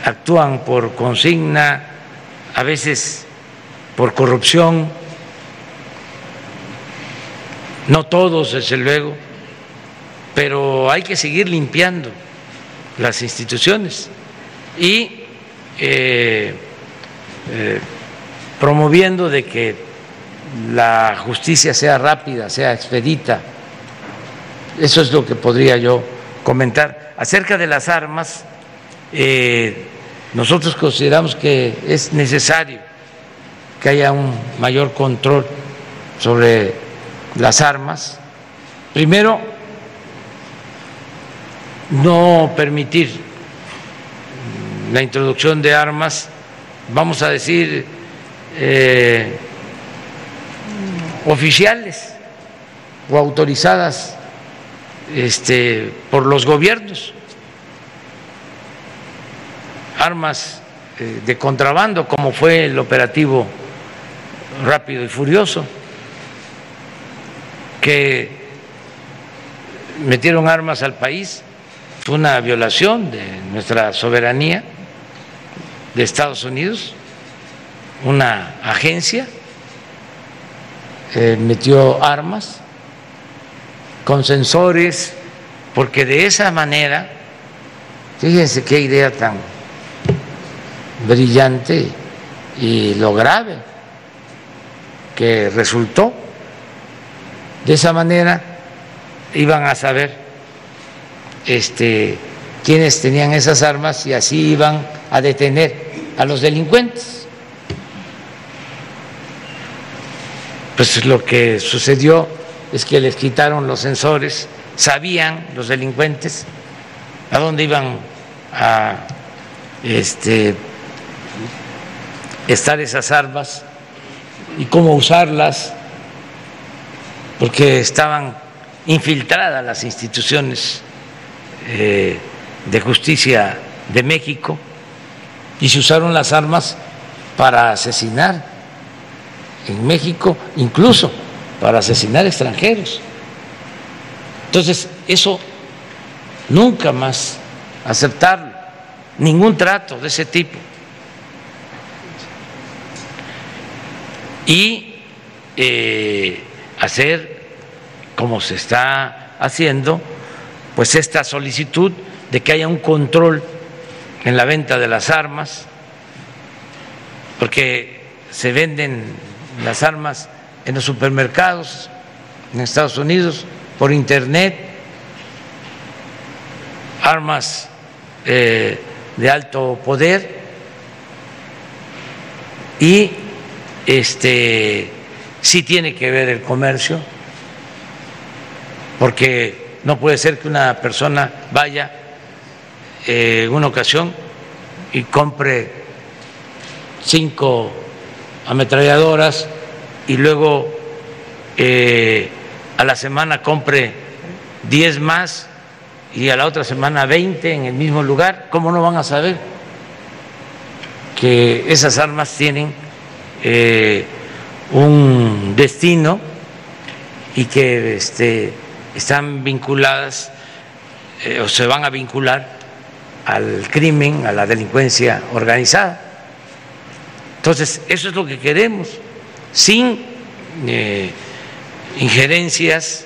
actúan por consigna, a veces por corrupción, no todos, desde luego, pero hay que seguir limpiando las instituciones y eh, eh, promoviendo de que la justicia sea rápida, sea expedita. Eso es lo que podría yo comentar. Acerca de las armas, eh, nosotros consideramos que es necesario que haya un mayor control sobre las armas. Primero, no permitir la introducción de armas, vamos a decir, eh, oficiales o autorizadas este, por los gobiernos, armas eh, de contrabando, como fue el operativo rápido y furioso, que metieron armas al país, fue una violación de nuestra soberanía de Estados Unidos, una agencia eh, metió armas con sensores, porque de esa manera, fíjense qué idea tan brillante y lo grave que resultó, de esa manera iban a saber este, quiénes tenían esas armas y así iban a detener a los delincuentes. Pues lo que sucedió es que les quitaron los sensores, sabían los delincuentes a dónde iban a este, estar esas armas y cómo usarlas, porque estaban infiltradas las instituciones eh, de justicia de México y se usaron las armas para asesinar en México, incluso para asesinar extranjeros. Entonces, eso nunca más aceptarlo, ningún trato de ese tipo. Y eh, hacer como se está haciendo, pues esta solicitud de que haya un control en la venta de las armas, porque se venden las armas en los supermercados en Estados Unidos, por internet, armas eh, de alto poder y este sí tiene que ver el comercio, porque no puede ser que una persona vaya eh, en una ocasión y compre cinco ametralladoras y luego eh, a la semana compre diez más y a la otra semana veinte en el mismo lugar, ¿cómo no van a saber que esas armas tienen eh, un destino y que este, están vinculadas o se van a vincular al crimen, a la delincuencia organizada. Entonces, eso es lo que queremos, sin eh, injerencias,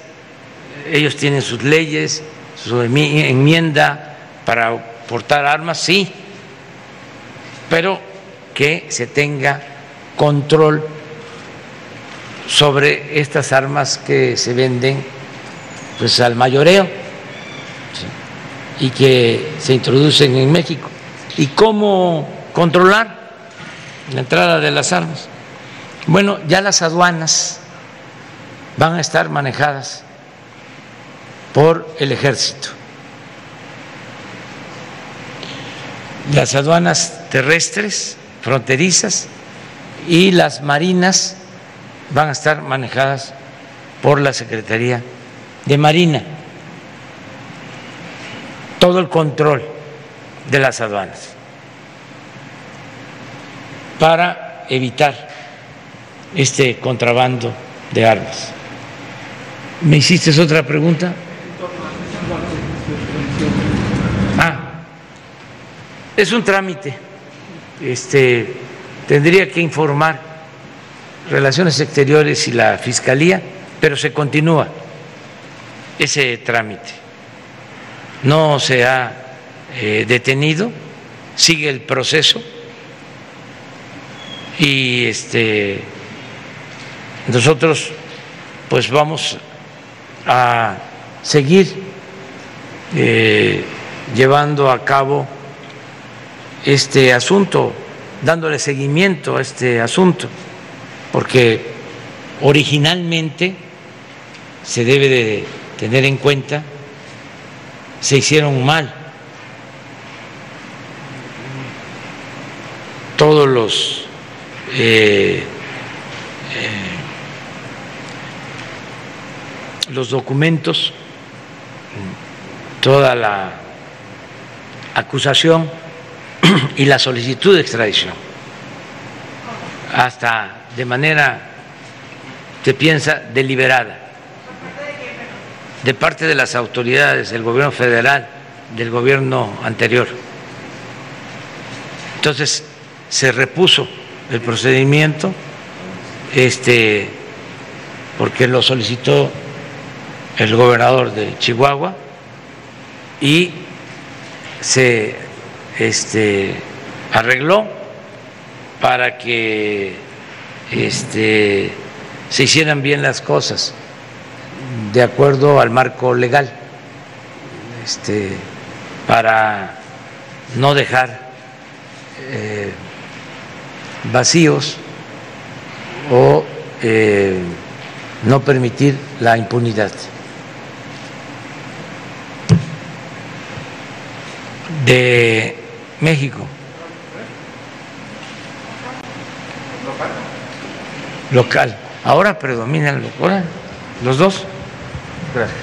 ellos tienen sus leyes, su enmienda para portar armas, sí, pero que se tenga control sobre estas armas que se venden pues al mayoreo y que se introducen en México. ¿Y cómo controlar la entrada de las armas? Bueno, ya las aduanas van a estar manejadas por el ejército. Las aduanas terrestres, fronterizas y las marinas van a estar manejadas por la Secretaría de Marina todo el control de las aduanas para evitar este contrabando de armas. ¿Me hiciste otra pregunta? Ah, es un trámite. Este tendría que informar Relaciones Exteriores y la Fiscalía, pero se continúa ese trámite. No se ha eh, detenido, sigue el proceso y este nosotros pues vamos a seguir eh, llevando a cabo este asunto, dándole seguimiento a este asunto, porque originalmente se debe de tener en cuenta se hicieron mal. Todos los eh, eh, los documentos, toda la acusación y la solicitud de extradición, hasta de manera, se piensa, deliberada. de parte de las autoridades del gobierno federal, del gobierno anterior. Entonces se repuso el procedimiento, este, porque lo solicitó el gobernador de Chihuahua y se este, arregló para que este, se hicieran bien las cosas de acuerdo al marco legal, este, para no dejar eh, vacíos o eh, no permitir la impunidad. De México. Local. Ahora predominan los dos. Gracias.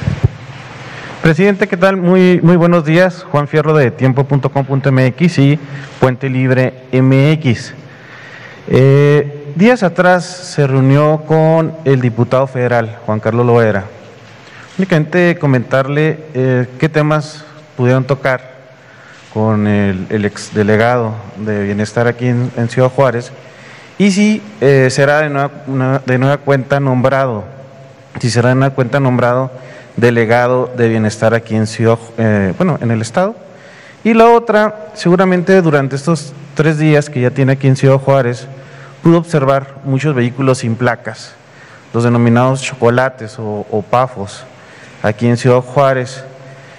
Presidente, ¿qué tal? Muy, muy buenos días. Juan Fierro de tiempo.com.mx y Puente Libre MX. Eh, días atrás se reunió con el diputado federal, Juan Carlos Loera. Únicamente comentarle eh, qué temas pudieron tocar con el, el exdelegado de Bienestar aquí en, Ciudad Juárez y si eh, será de nueva, de nueva cuenta nombrado, si será de nueva cuenta nombrado delegado de bienestar aquí en Ciudad, eh, bueno, en el estado. Y la otra, seguramente durante estos tres días que ya tiene aquí en Ciudad Juárez, pudo observar muchos vehículos sin placas, los denominados chocolates o, o pafos, aquí en Ciudad Juárez.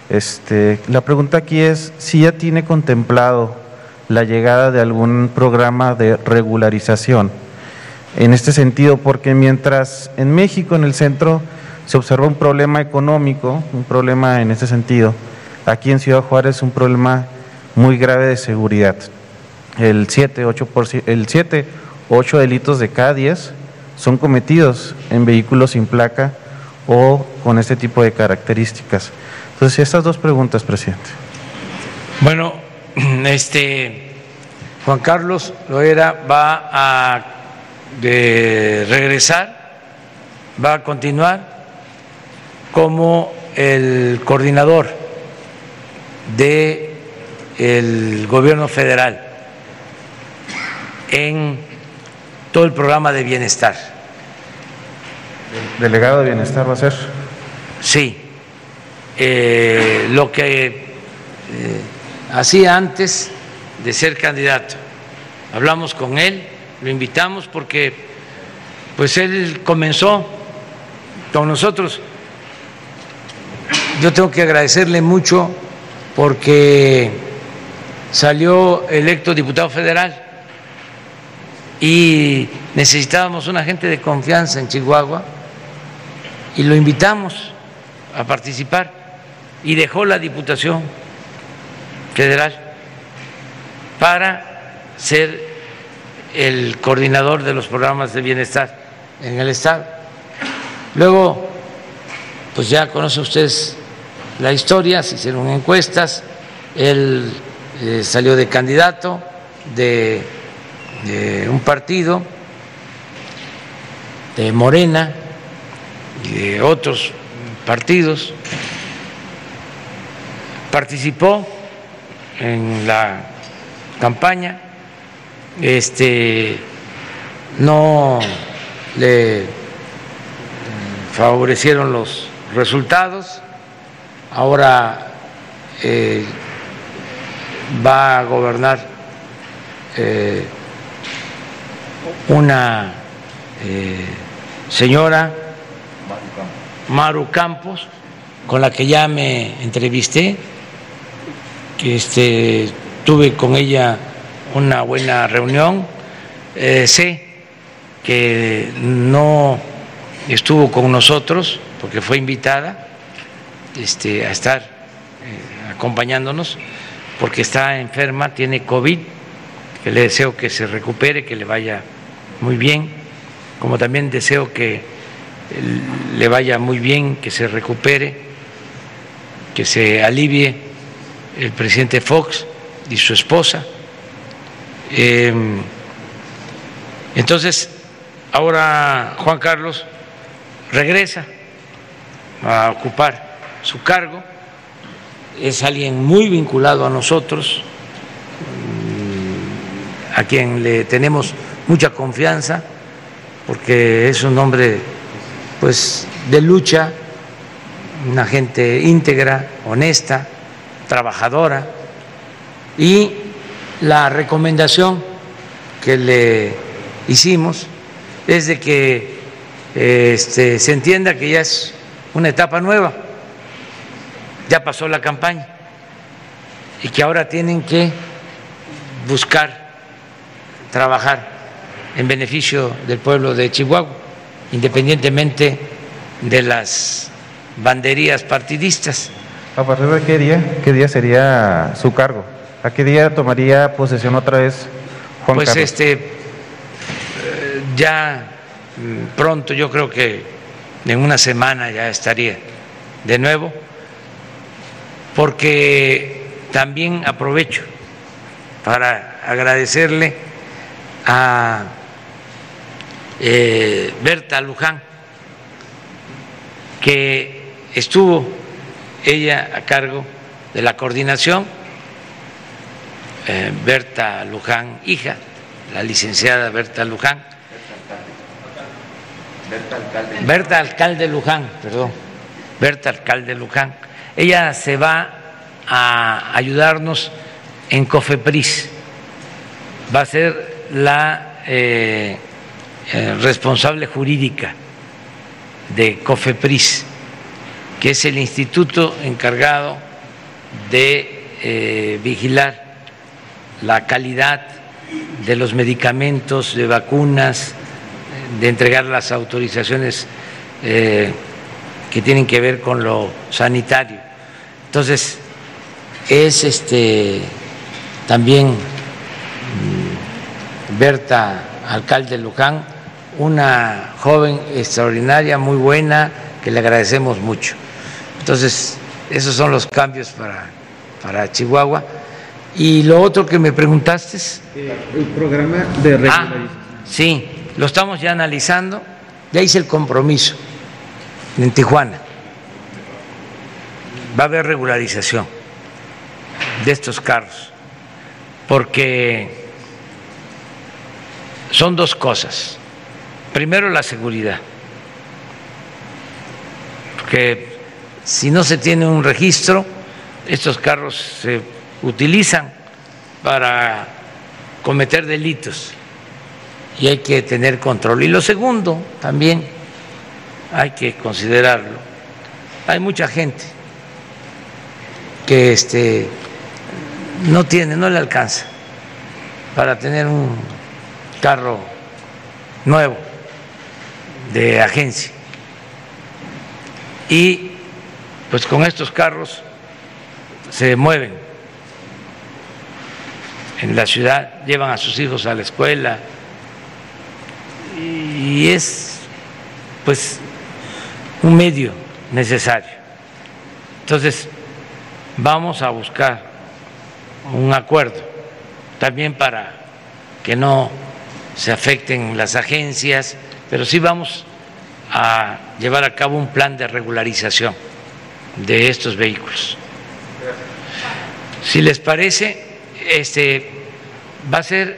Este, la pregunta aquí es si ya tiene contemplado la llegada de algún programa de regularización. En este sentido, porque mientras en México, en el centro, se observa un problema económico, un problema en ese sentido. Aquí en Ciudad Juárez un problema muy grave de seguridad. El 7, 8, el 7 8 delitos de cada 10 son cometidos en vehículos sin placa o con este tipo de características. Entonces, estas dos preguntas, presidente. Bueno, este Juan Carlos Loera va a regresar, va a continuar como el coordinador del gobierno federal en todo el programa de bienestar. ¿Delegado de bienestar va a ser? Sí. Eh, lo que eh, hacía antes de ser candidato. Hablamos con él, lo invitamos porque pues él comenzó con nosotros yo tengo que agradecerle mucho porque salió electo diputado federal y necesitábamos un agente de confianza en Chihuahua y lo invitamos a participar y dejó la Diputación Federal para ser el coordinador de los programas de bienestar en el Estado. Luego, pues ya conocen ustedes la historia, se hicieron encuestas, él eh, salió de candidato de, un partido, de Morena y de otros partidos, participó en la campaña, este, no le favorecieron los resultados, ahora eh, va a gobernar eh, una eh, señora, Maru Campos, con la que ya me entrevisté, que este, tuve con ella una buena reunión, sé que no estuvo con nosotros porque fue invitada, este, a estar eh, acompañándonos porque está enferma, tiene COVID, que le deseo que se recupere, que le vaya muy bien, como también deseo que le vaya muy bien, que se recupere, que se alivie el presidente Fox y su esposa. Em, entonces, ahora Juan Carlos regresa a ocupar su cargo. Es alguien muy vinculado a nosotros, mm, a quien le tenemos mucha confianza, porque es un hombre pues de lucha, una gente íntegra, honesta, trabajadora y la recomendación que le hicimos es de que este, se entienda que ya es una etapa nueva, ya pasó la campaña y que ahora tienen que buscar trabajar en beneficio del pueblo de Chihuahua, independientemente de las banderías partidistas. ¿A partir de qué día? ¿Qué día sería su cargo? ¿A qué día tomaría posesión otra vez Juan pues Carlos? este eh, ya mm, pronto yo creo que en una semana ya estaría de nuevo porque también aprovecho para agradecerle a eh, Berta Luján que estuvo ella a cargo de la coordinación eh, Berta Luján, hija, la licenciada Berta Luján. Berta Alcalde Luján, perdón. Berta Alcalde Luján. Ella se va a ayudarnos en Cofepris. Va a ser la eh, eh, responsable jurídica de Cofepris, que es el instituto encargado de eh, vigilar la calidad de los medicamentos, de vacunas, de entregar las autorizaciones eh, que tienen que ver con lo sanitario. Entonces, es este también mm, Berta, alcalde Luján, una joven extraordinaria, muy buena, que le agradecemos mucho. Entonces, esos son los cambios para, para Chihuahua. Y lo otro que me preguntaste es... El programa de Ah, regularización. sí, lo estamos ya analizando. Ya hice el compromiso en Tijuana. Va a haber regularización de estos carros, porque son dos cosas. Primero, la seguridad, porque si no se tiene un registro, estos carros se utilizan para cometer delitos y hay que tener control. Y lo segundo, también hay que considerarlo, hay mucha gente que este, no tiene, no le alcanza para tener un carro nuevo de agencia. Y pues con estos carros se mueven. En la ciudad, llevan a sus hijos a la escuela. Y es pues un medio necesario. Entonces, vamos a buscar un acuerdo también para que no se afecten las agencias, pero sí vamos a llevar a cabo un plan de regularización de estos vehículos. Si les parece, este va a ser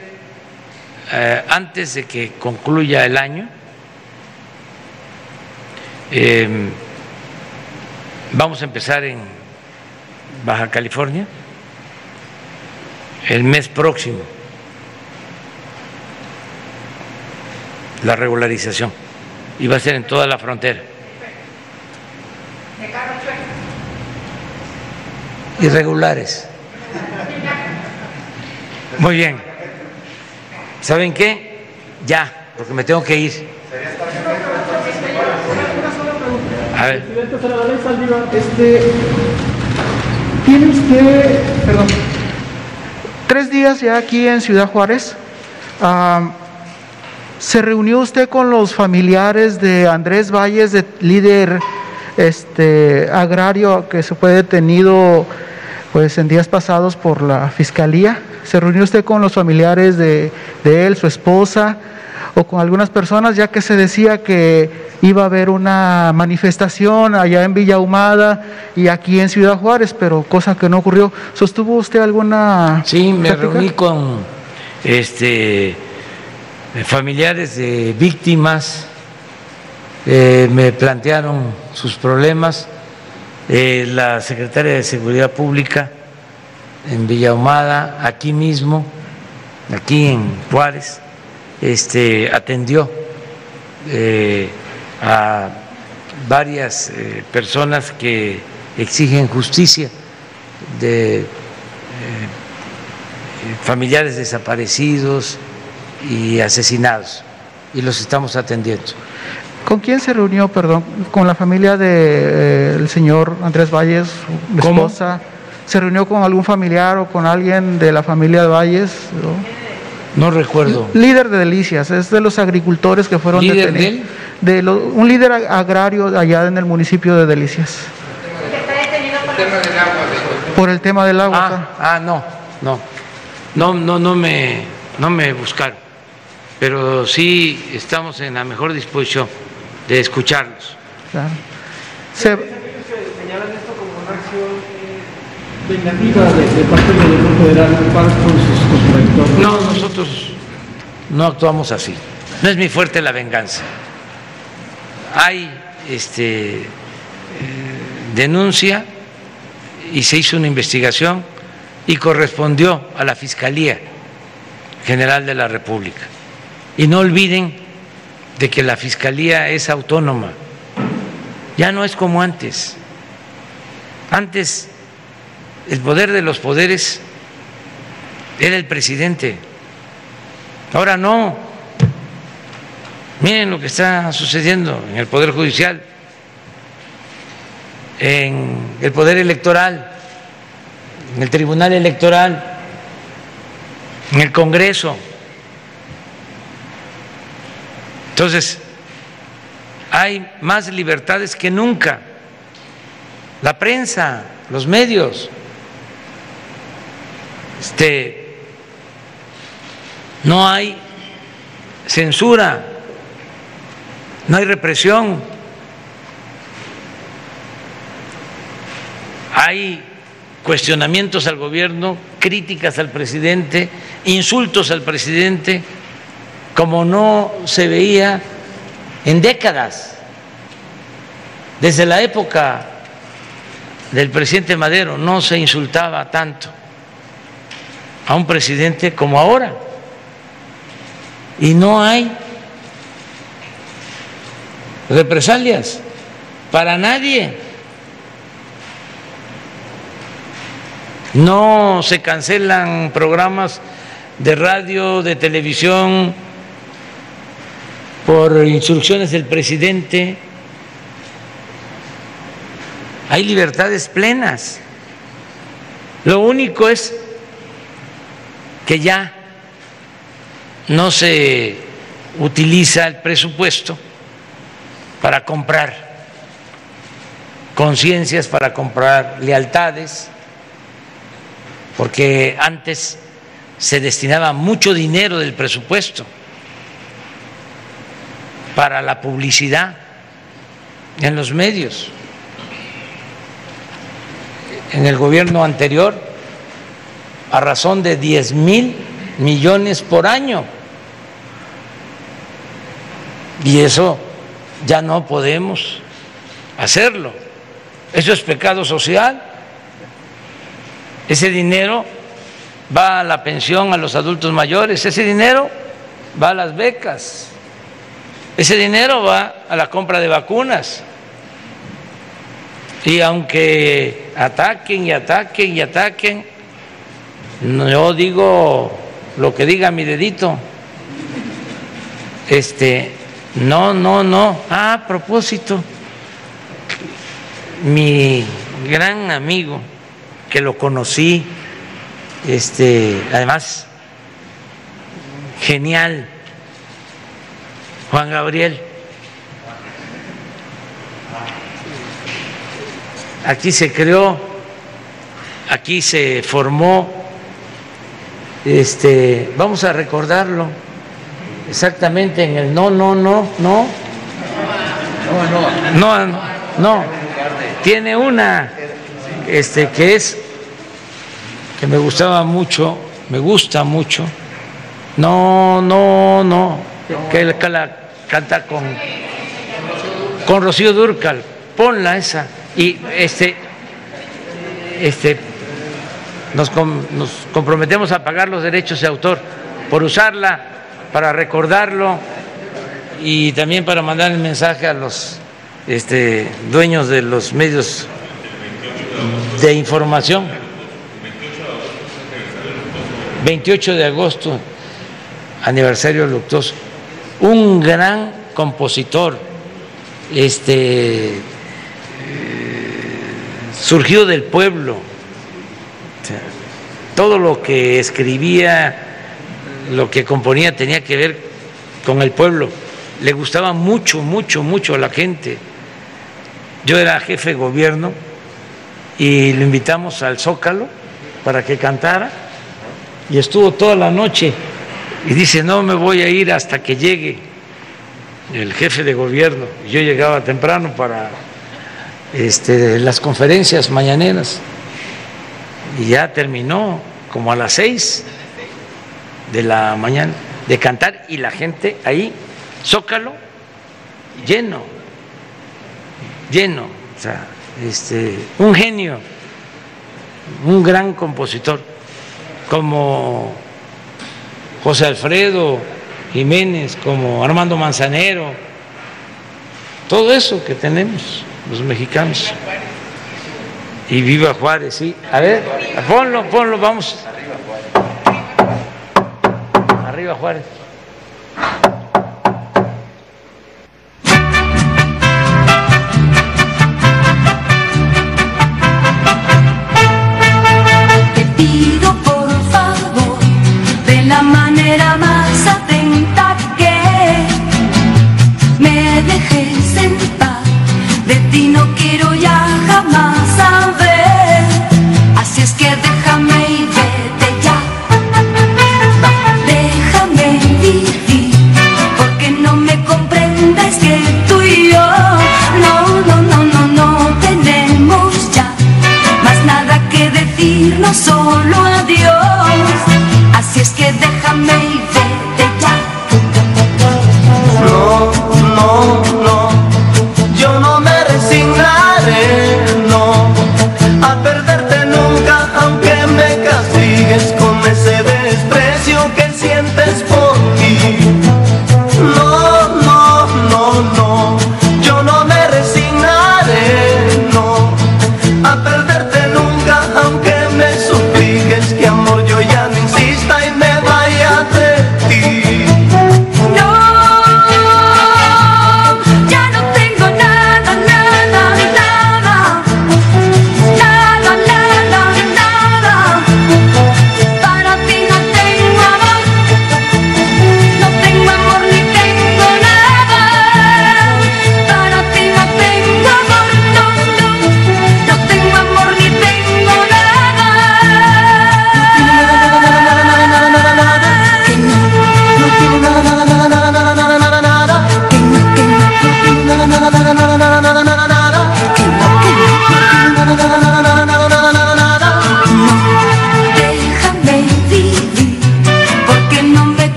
eh, antes de que concluya el año. Eh, vamos a empezar en Baja California el mes próximo la regularización y va a ser en toda la frontera. Irregulares. Muy bien. ¿Saben qué? Ya, porque me tengo que ir. A ver. Este, tiene perdón, tres días ya aquí en Ciudad Juárez. ¿Se reunió usted con los familiares de Andrés Valles, de líder este, agrario que se fue detenido pues, en días pasados por la fiscalía? ¿Se reunió usted con los familiares de, de él, su esposa? o con algunas personas, ya que se decía que iba a haber una manifestación allá en Villa Humada y aquí en Ciudad Juárez, pero cosa que no ocurrió. ¿Sostuvo usted alguna... Sí, me reuní con este, familiares de víctimas, eh, me plantearon sus problemas, eh, la secretaria de Seguridad Pública en Villa Humada, aquí mismo, aquí en Juárez, este, atendió eh, a varias eh, personas que exigen justicia de familiares desaparecidos y asesinados y los estamos atendiendo. ¿Con quién se reunió, perdón? ¿Con la familia del señor Andrés Valles, su esposa? ¿Se reunió con algún familiar o con alguien de la familia de Valles? No, recuerdo. Líder de Delicias, es de los agricultores que fueron ¿Líder detenidos. De lo- un líder ag- agrario allá en el municipio de Delicias. Por el tema del agua. Ah, ah, no, no, no, no, no me, no me buscaron, pero sí estamos en la mejor disposición de escucharlos. Claro. Se- Señalan esto como una acción vengativa de, de parte del gobierno federal para con sus contradictores. No, nosotros no actuamos así. No es mi fuerte la venganza. Hay este, eh, denuncia y se hizo una investigación y correspondió a la Fiscalía General de la República. Y no olviden de que la Fiscalía es autónoma. Ya no es como antes. Antes el poder de los poderes era el presidente. Ahora no. Miren lo que está sucediendo en el Poder Judicial, en el Poder Electoral, en el Tribunal Electoral, en el Congreso. Entonces, hay más libertades que nunca. La prensa, los medios, este, no hay censura, no hay represión, hay cuestionamientos al gobierno, críticas al presidente, insultos al presidente, como no se veía en décadas, desde la época del presidente Madero no se insultaba tanto a un presidente como ahora. Y no hay represalias para nadie. No se cancelan programas de radio, de televisión por instrucciones del presidente. Hay libertades plenas. Lo único es que ya no se utiliza el presupuesto para comprar conciencias, para comprar lealtades, porque antes se destinaba mucho dinero del presupuesto para la publicidad en los medios. En el gobierno anterior, a razón de 10 mil millones por año. Y eso ya no podemos hacerlo. Eso es pecado social. Ese dinero va a la pensión a los adultos mayores, ese dinero va a las becas, ese dinero va a la compra de vacunas. Y aunque ataquen y ataquen y ataquen, yo digo lo que diga mi dedito. Este, no, no, no. Ah, a propósito, mi gran amigo, que lo conocí, este, además, genial, Juan Gabriel. Aquí se creó, aquí se formó, este, vamos a recordarlo, exactamente en el no, no, no, no. No, no, no. Tiene una este, que es que me gustaba mucho, me gusta mucho. No, no, no. Que la canta con, con Rocío Durcal. Ponla esa. Y este, este, nos, nos comprometemos a pagar los derechos de autor por usarla, para recordarlo y también para mandar el mensaje a los este, dueños de los medios de información. 28 de agosto, aniversario luctuoso. Un gran compositor, este, surgió del pueblo. todo lo que escribía, lo que componía tenía que ver con el pueblo. Le gustaba mucho, mucho, mucho a la gente. Yo era jefe de gobierno y lo invitamos al Zócalo para que cantara y estuvo toda la noche y dice, no me voy a ir hasta que llegue el jefe de gobierno. Yo llegaba temprano para este, las conferencias mañaneras y ya terminó como a las seis de la mañana de cantar y la gente ahí, zócalo, lleno, lleno, o sea, este, un genio, un gran compositor como José Alfredo Jiménez, como Armando Manzanero, todo eso que tenemos los mexicanos. Y viva Juárez, sí. A ver, ponlo, ponlo, vamos. Arriba Juárez.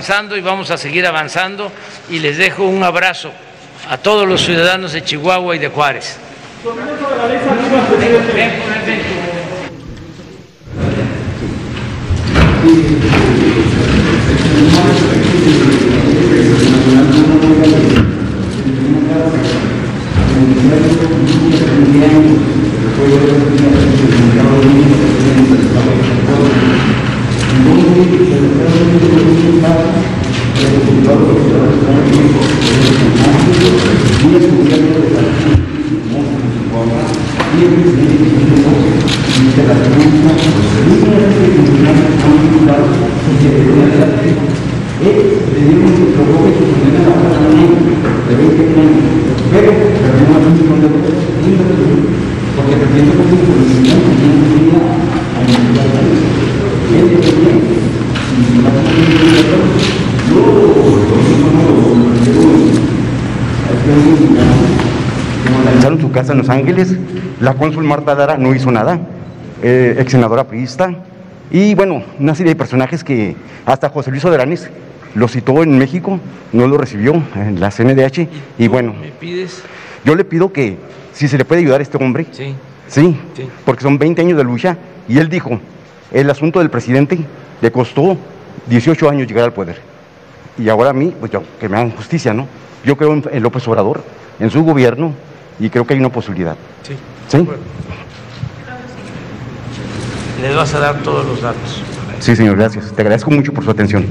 Avanzando y vamos a seguir avanzando. Y les dejo un abrazo a todos los ciudadanos de Chihuahua y de Juárez. Analizaron su casa en Los Ángeles, la cónsul Marta Lara no hizo nada, eh, ex senadora priista, y bueno, una serie de personajes que hasta José Luis Oderanes lo citó en México, no lo recibió en la CNDH, y bueno, ¿Me pides? yo le pido que si se le puede ayudar a este hombre, Sí. sí, Sí. porque son 20 años de lucha, y él dijo, el asunto del presidente le costó 18 años llegar al poder, y ahora a mí, pues yo, que me hagan justicia, ¿no? Yo creo en, en López Obrador, en su gobierno, y creo que hay una posibilidad. Sí. ¿Sí? Les vas a dar todos los datos. Sí, señor, gracias. Te agradezco mucho por su atención.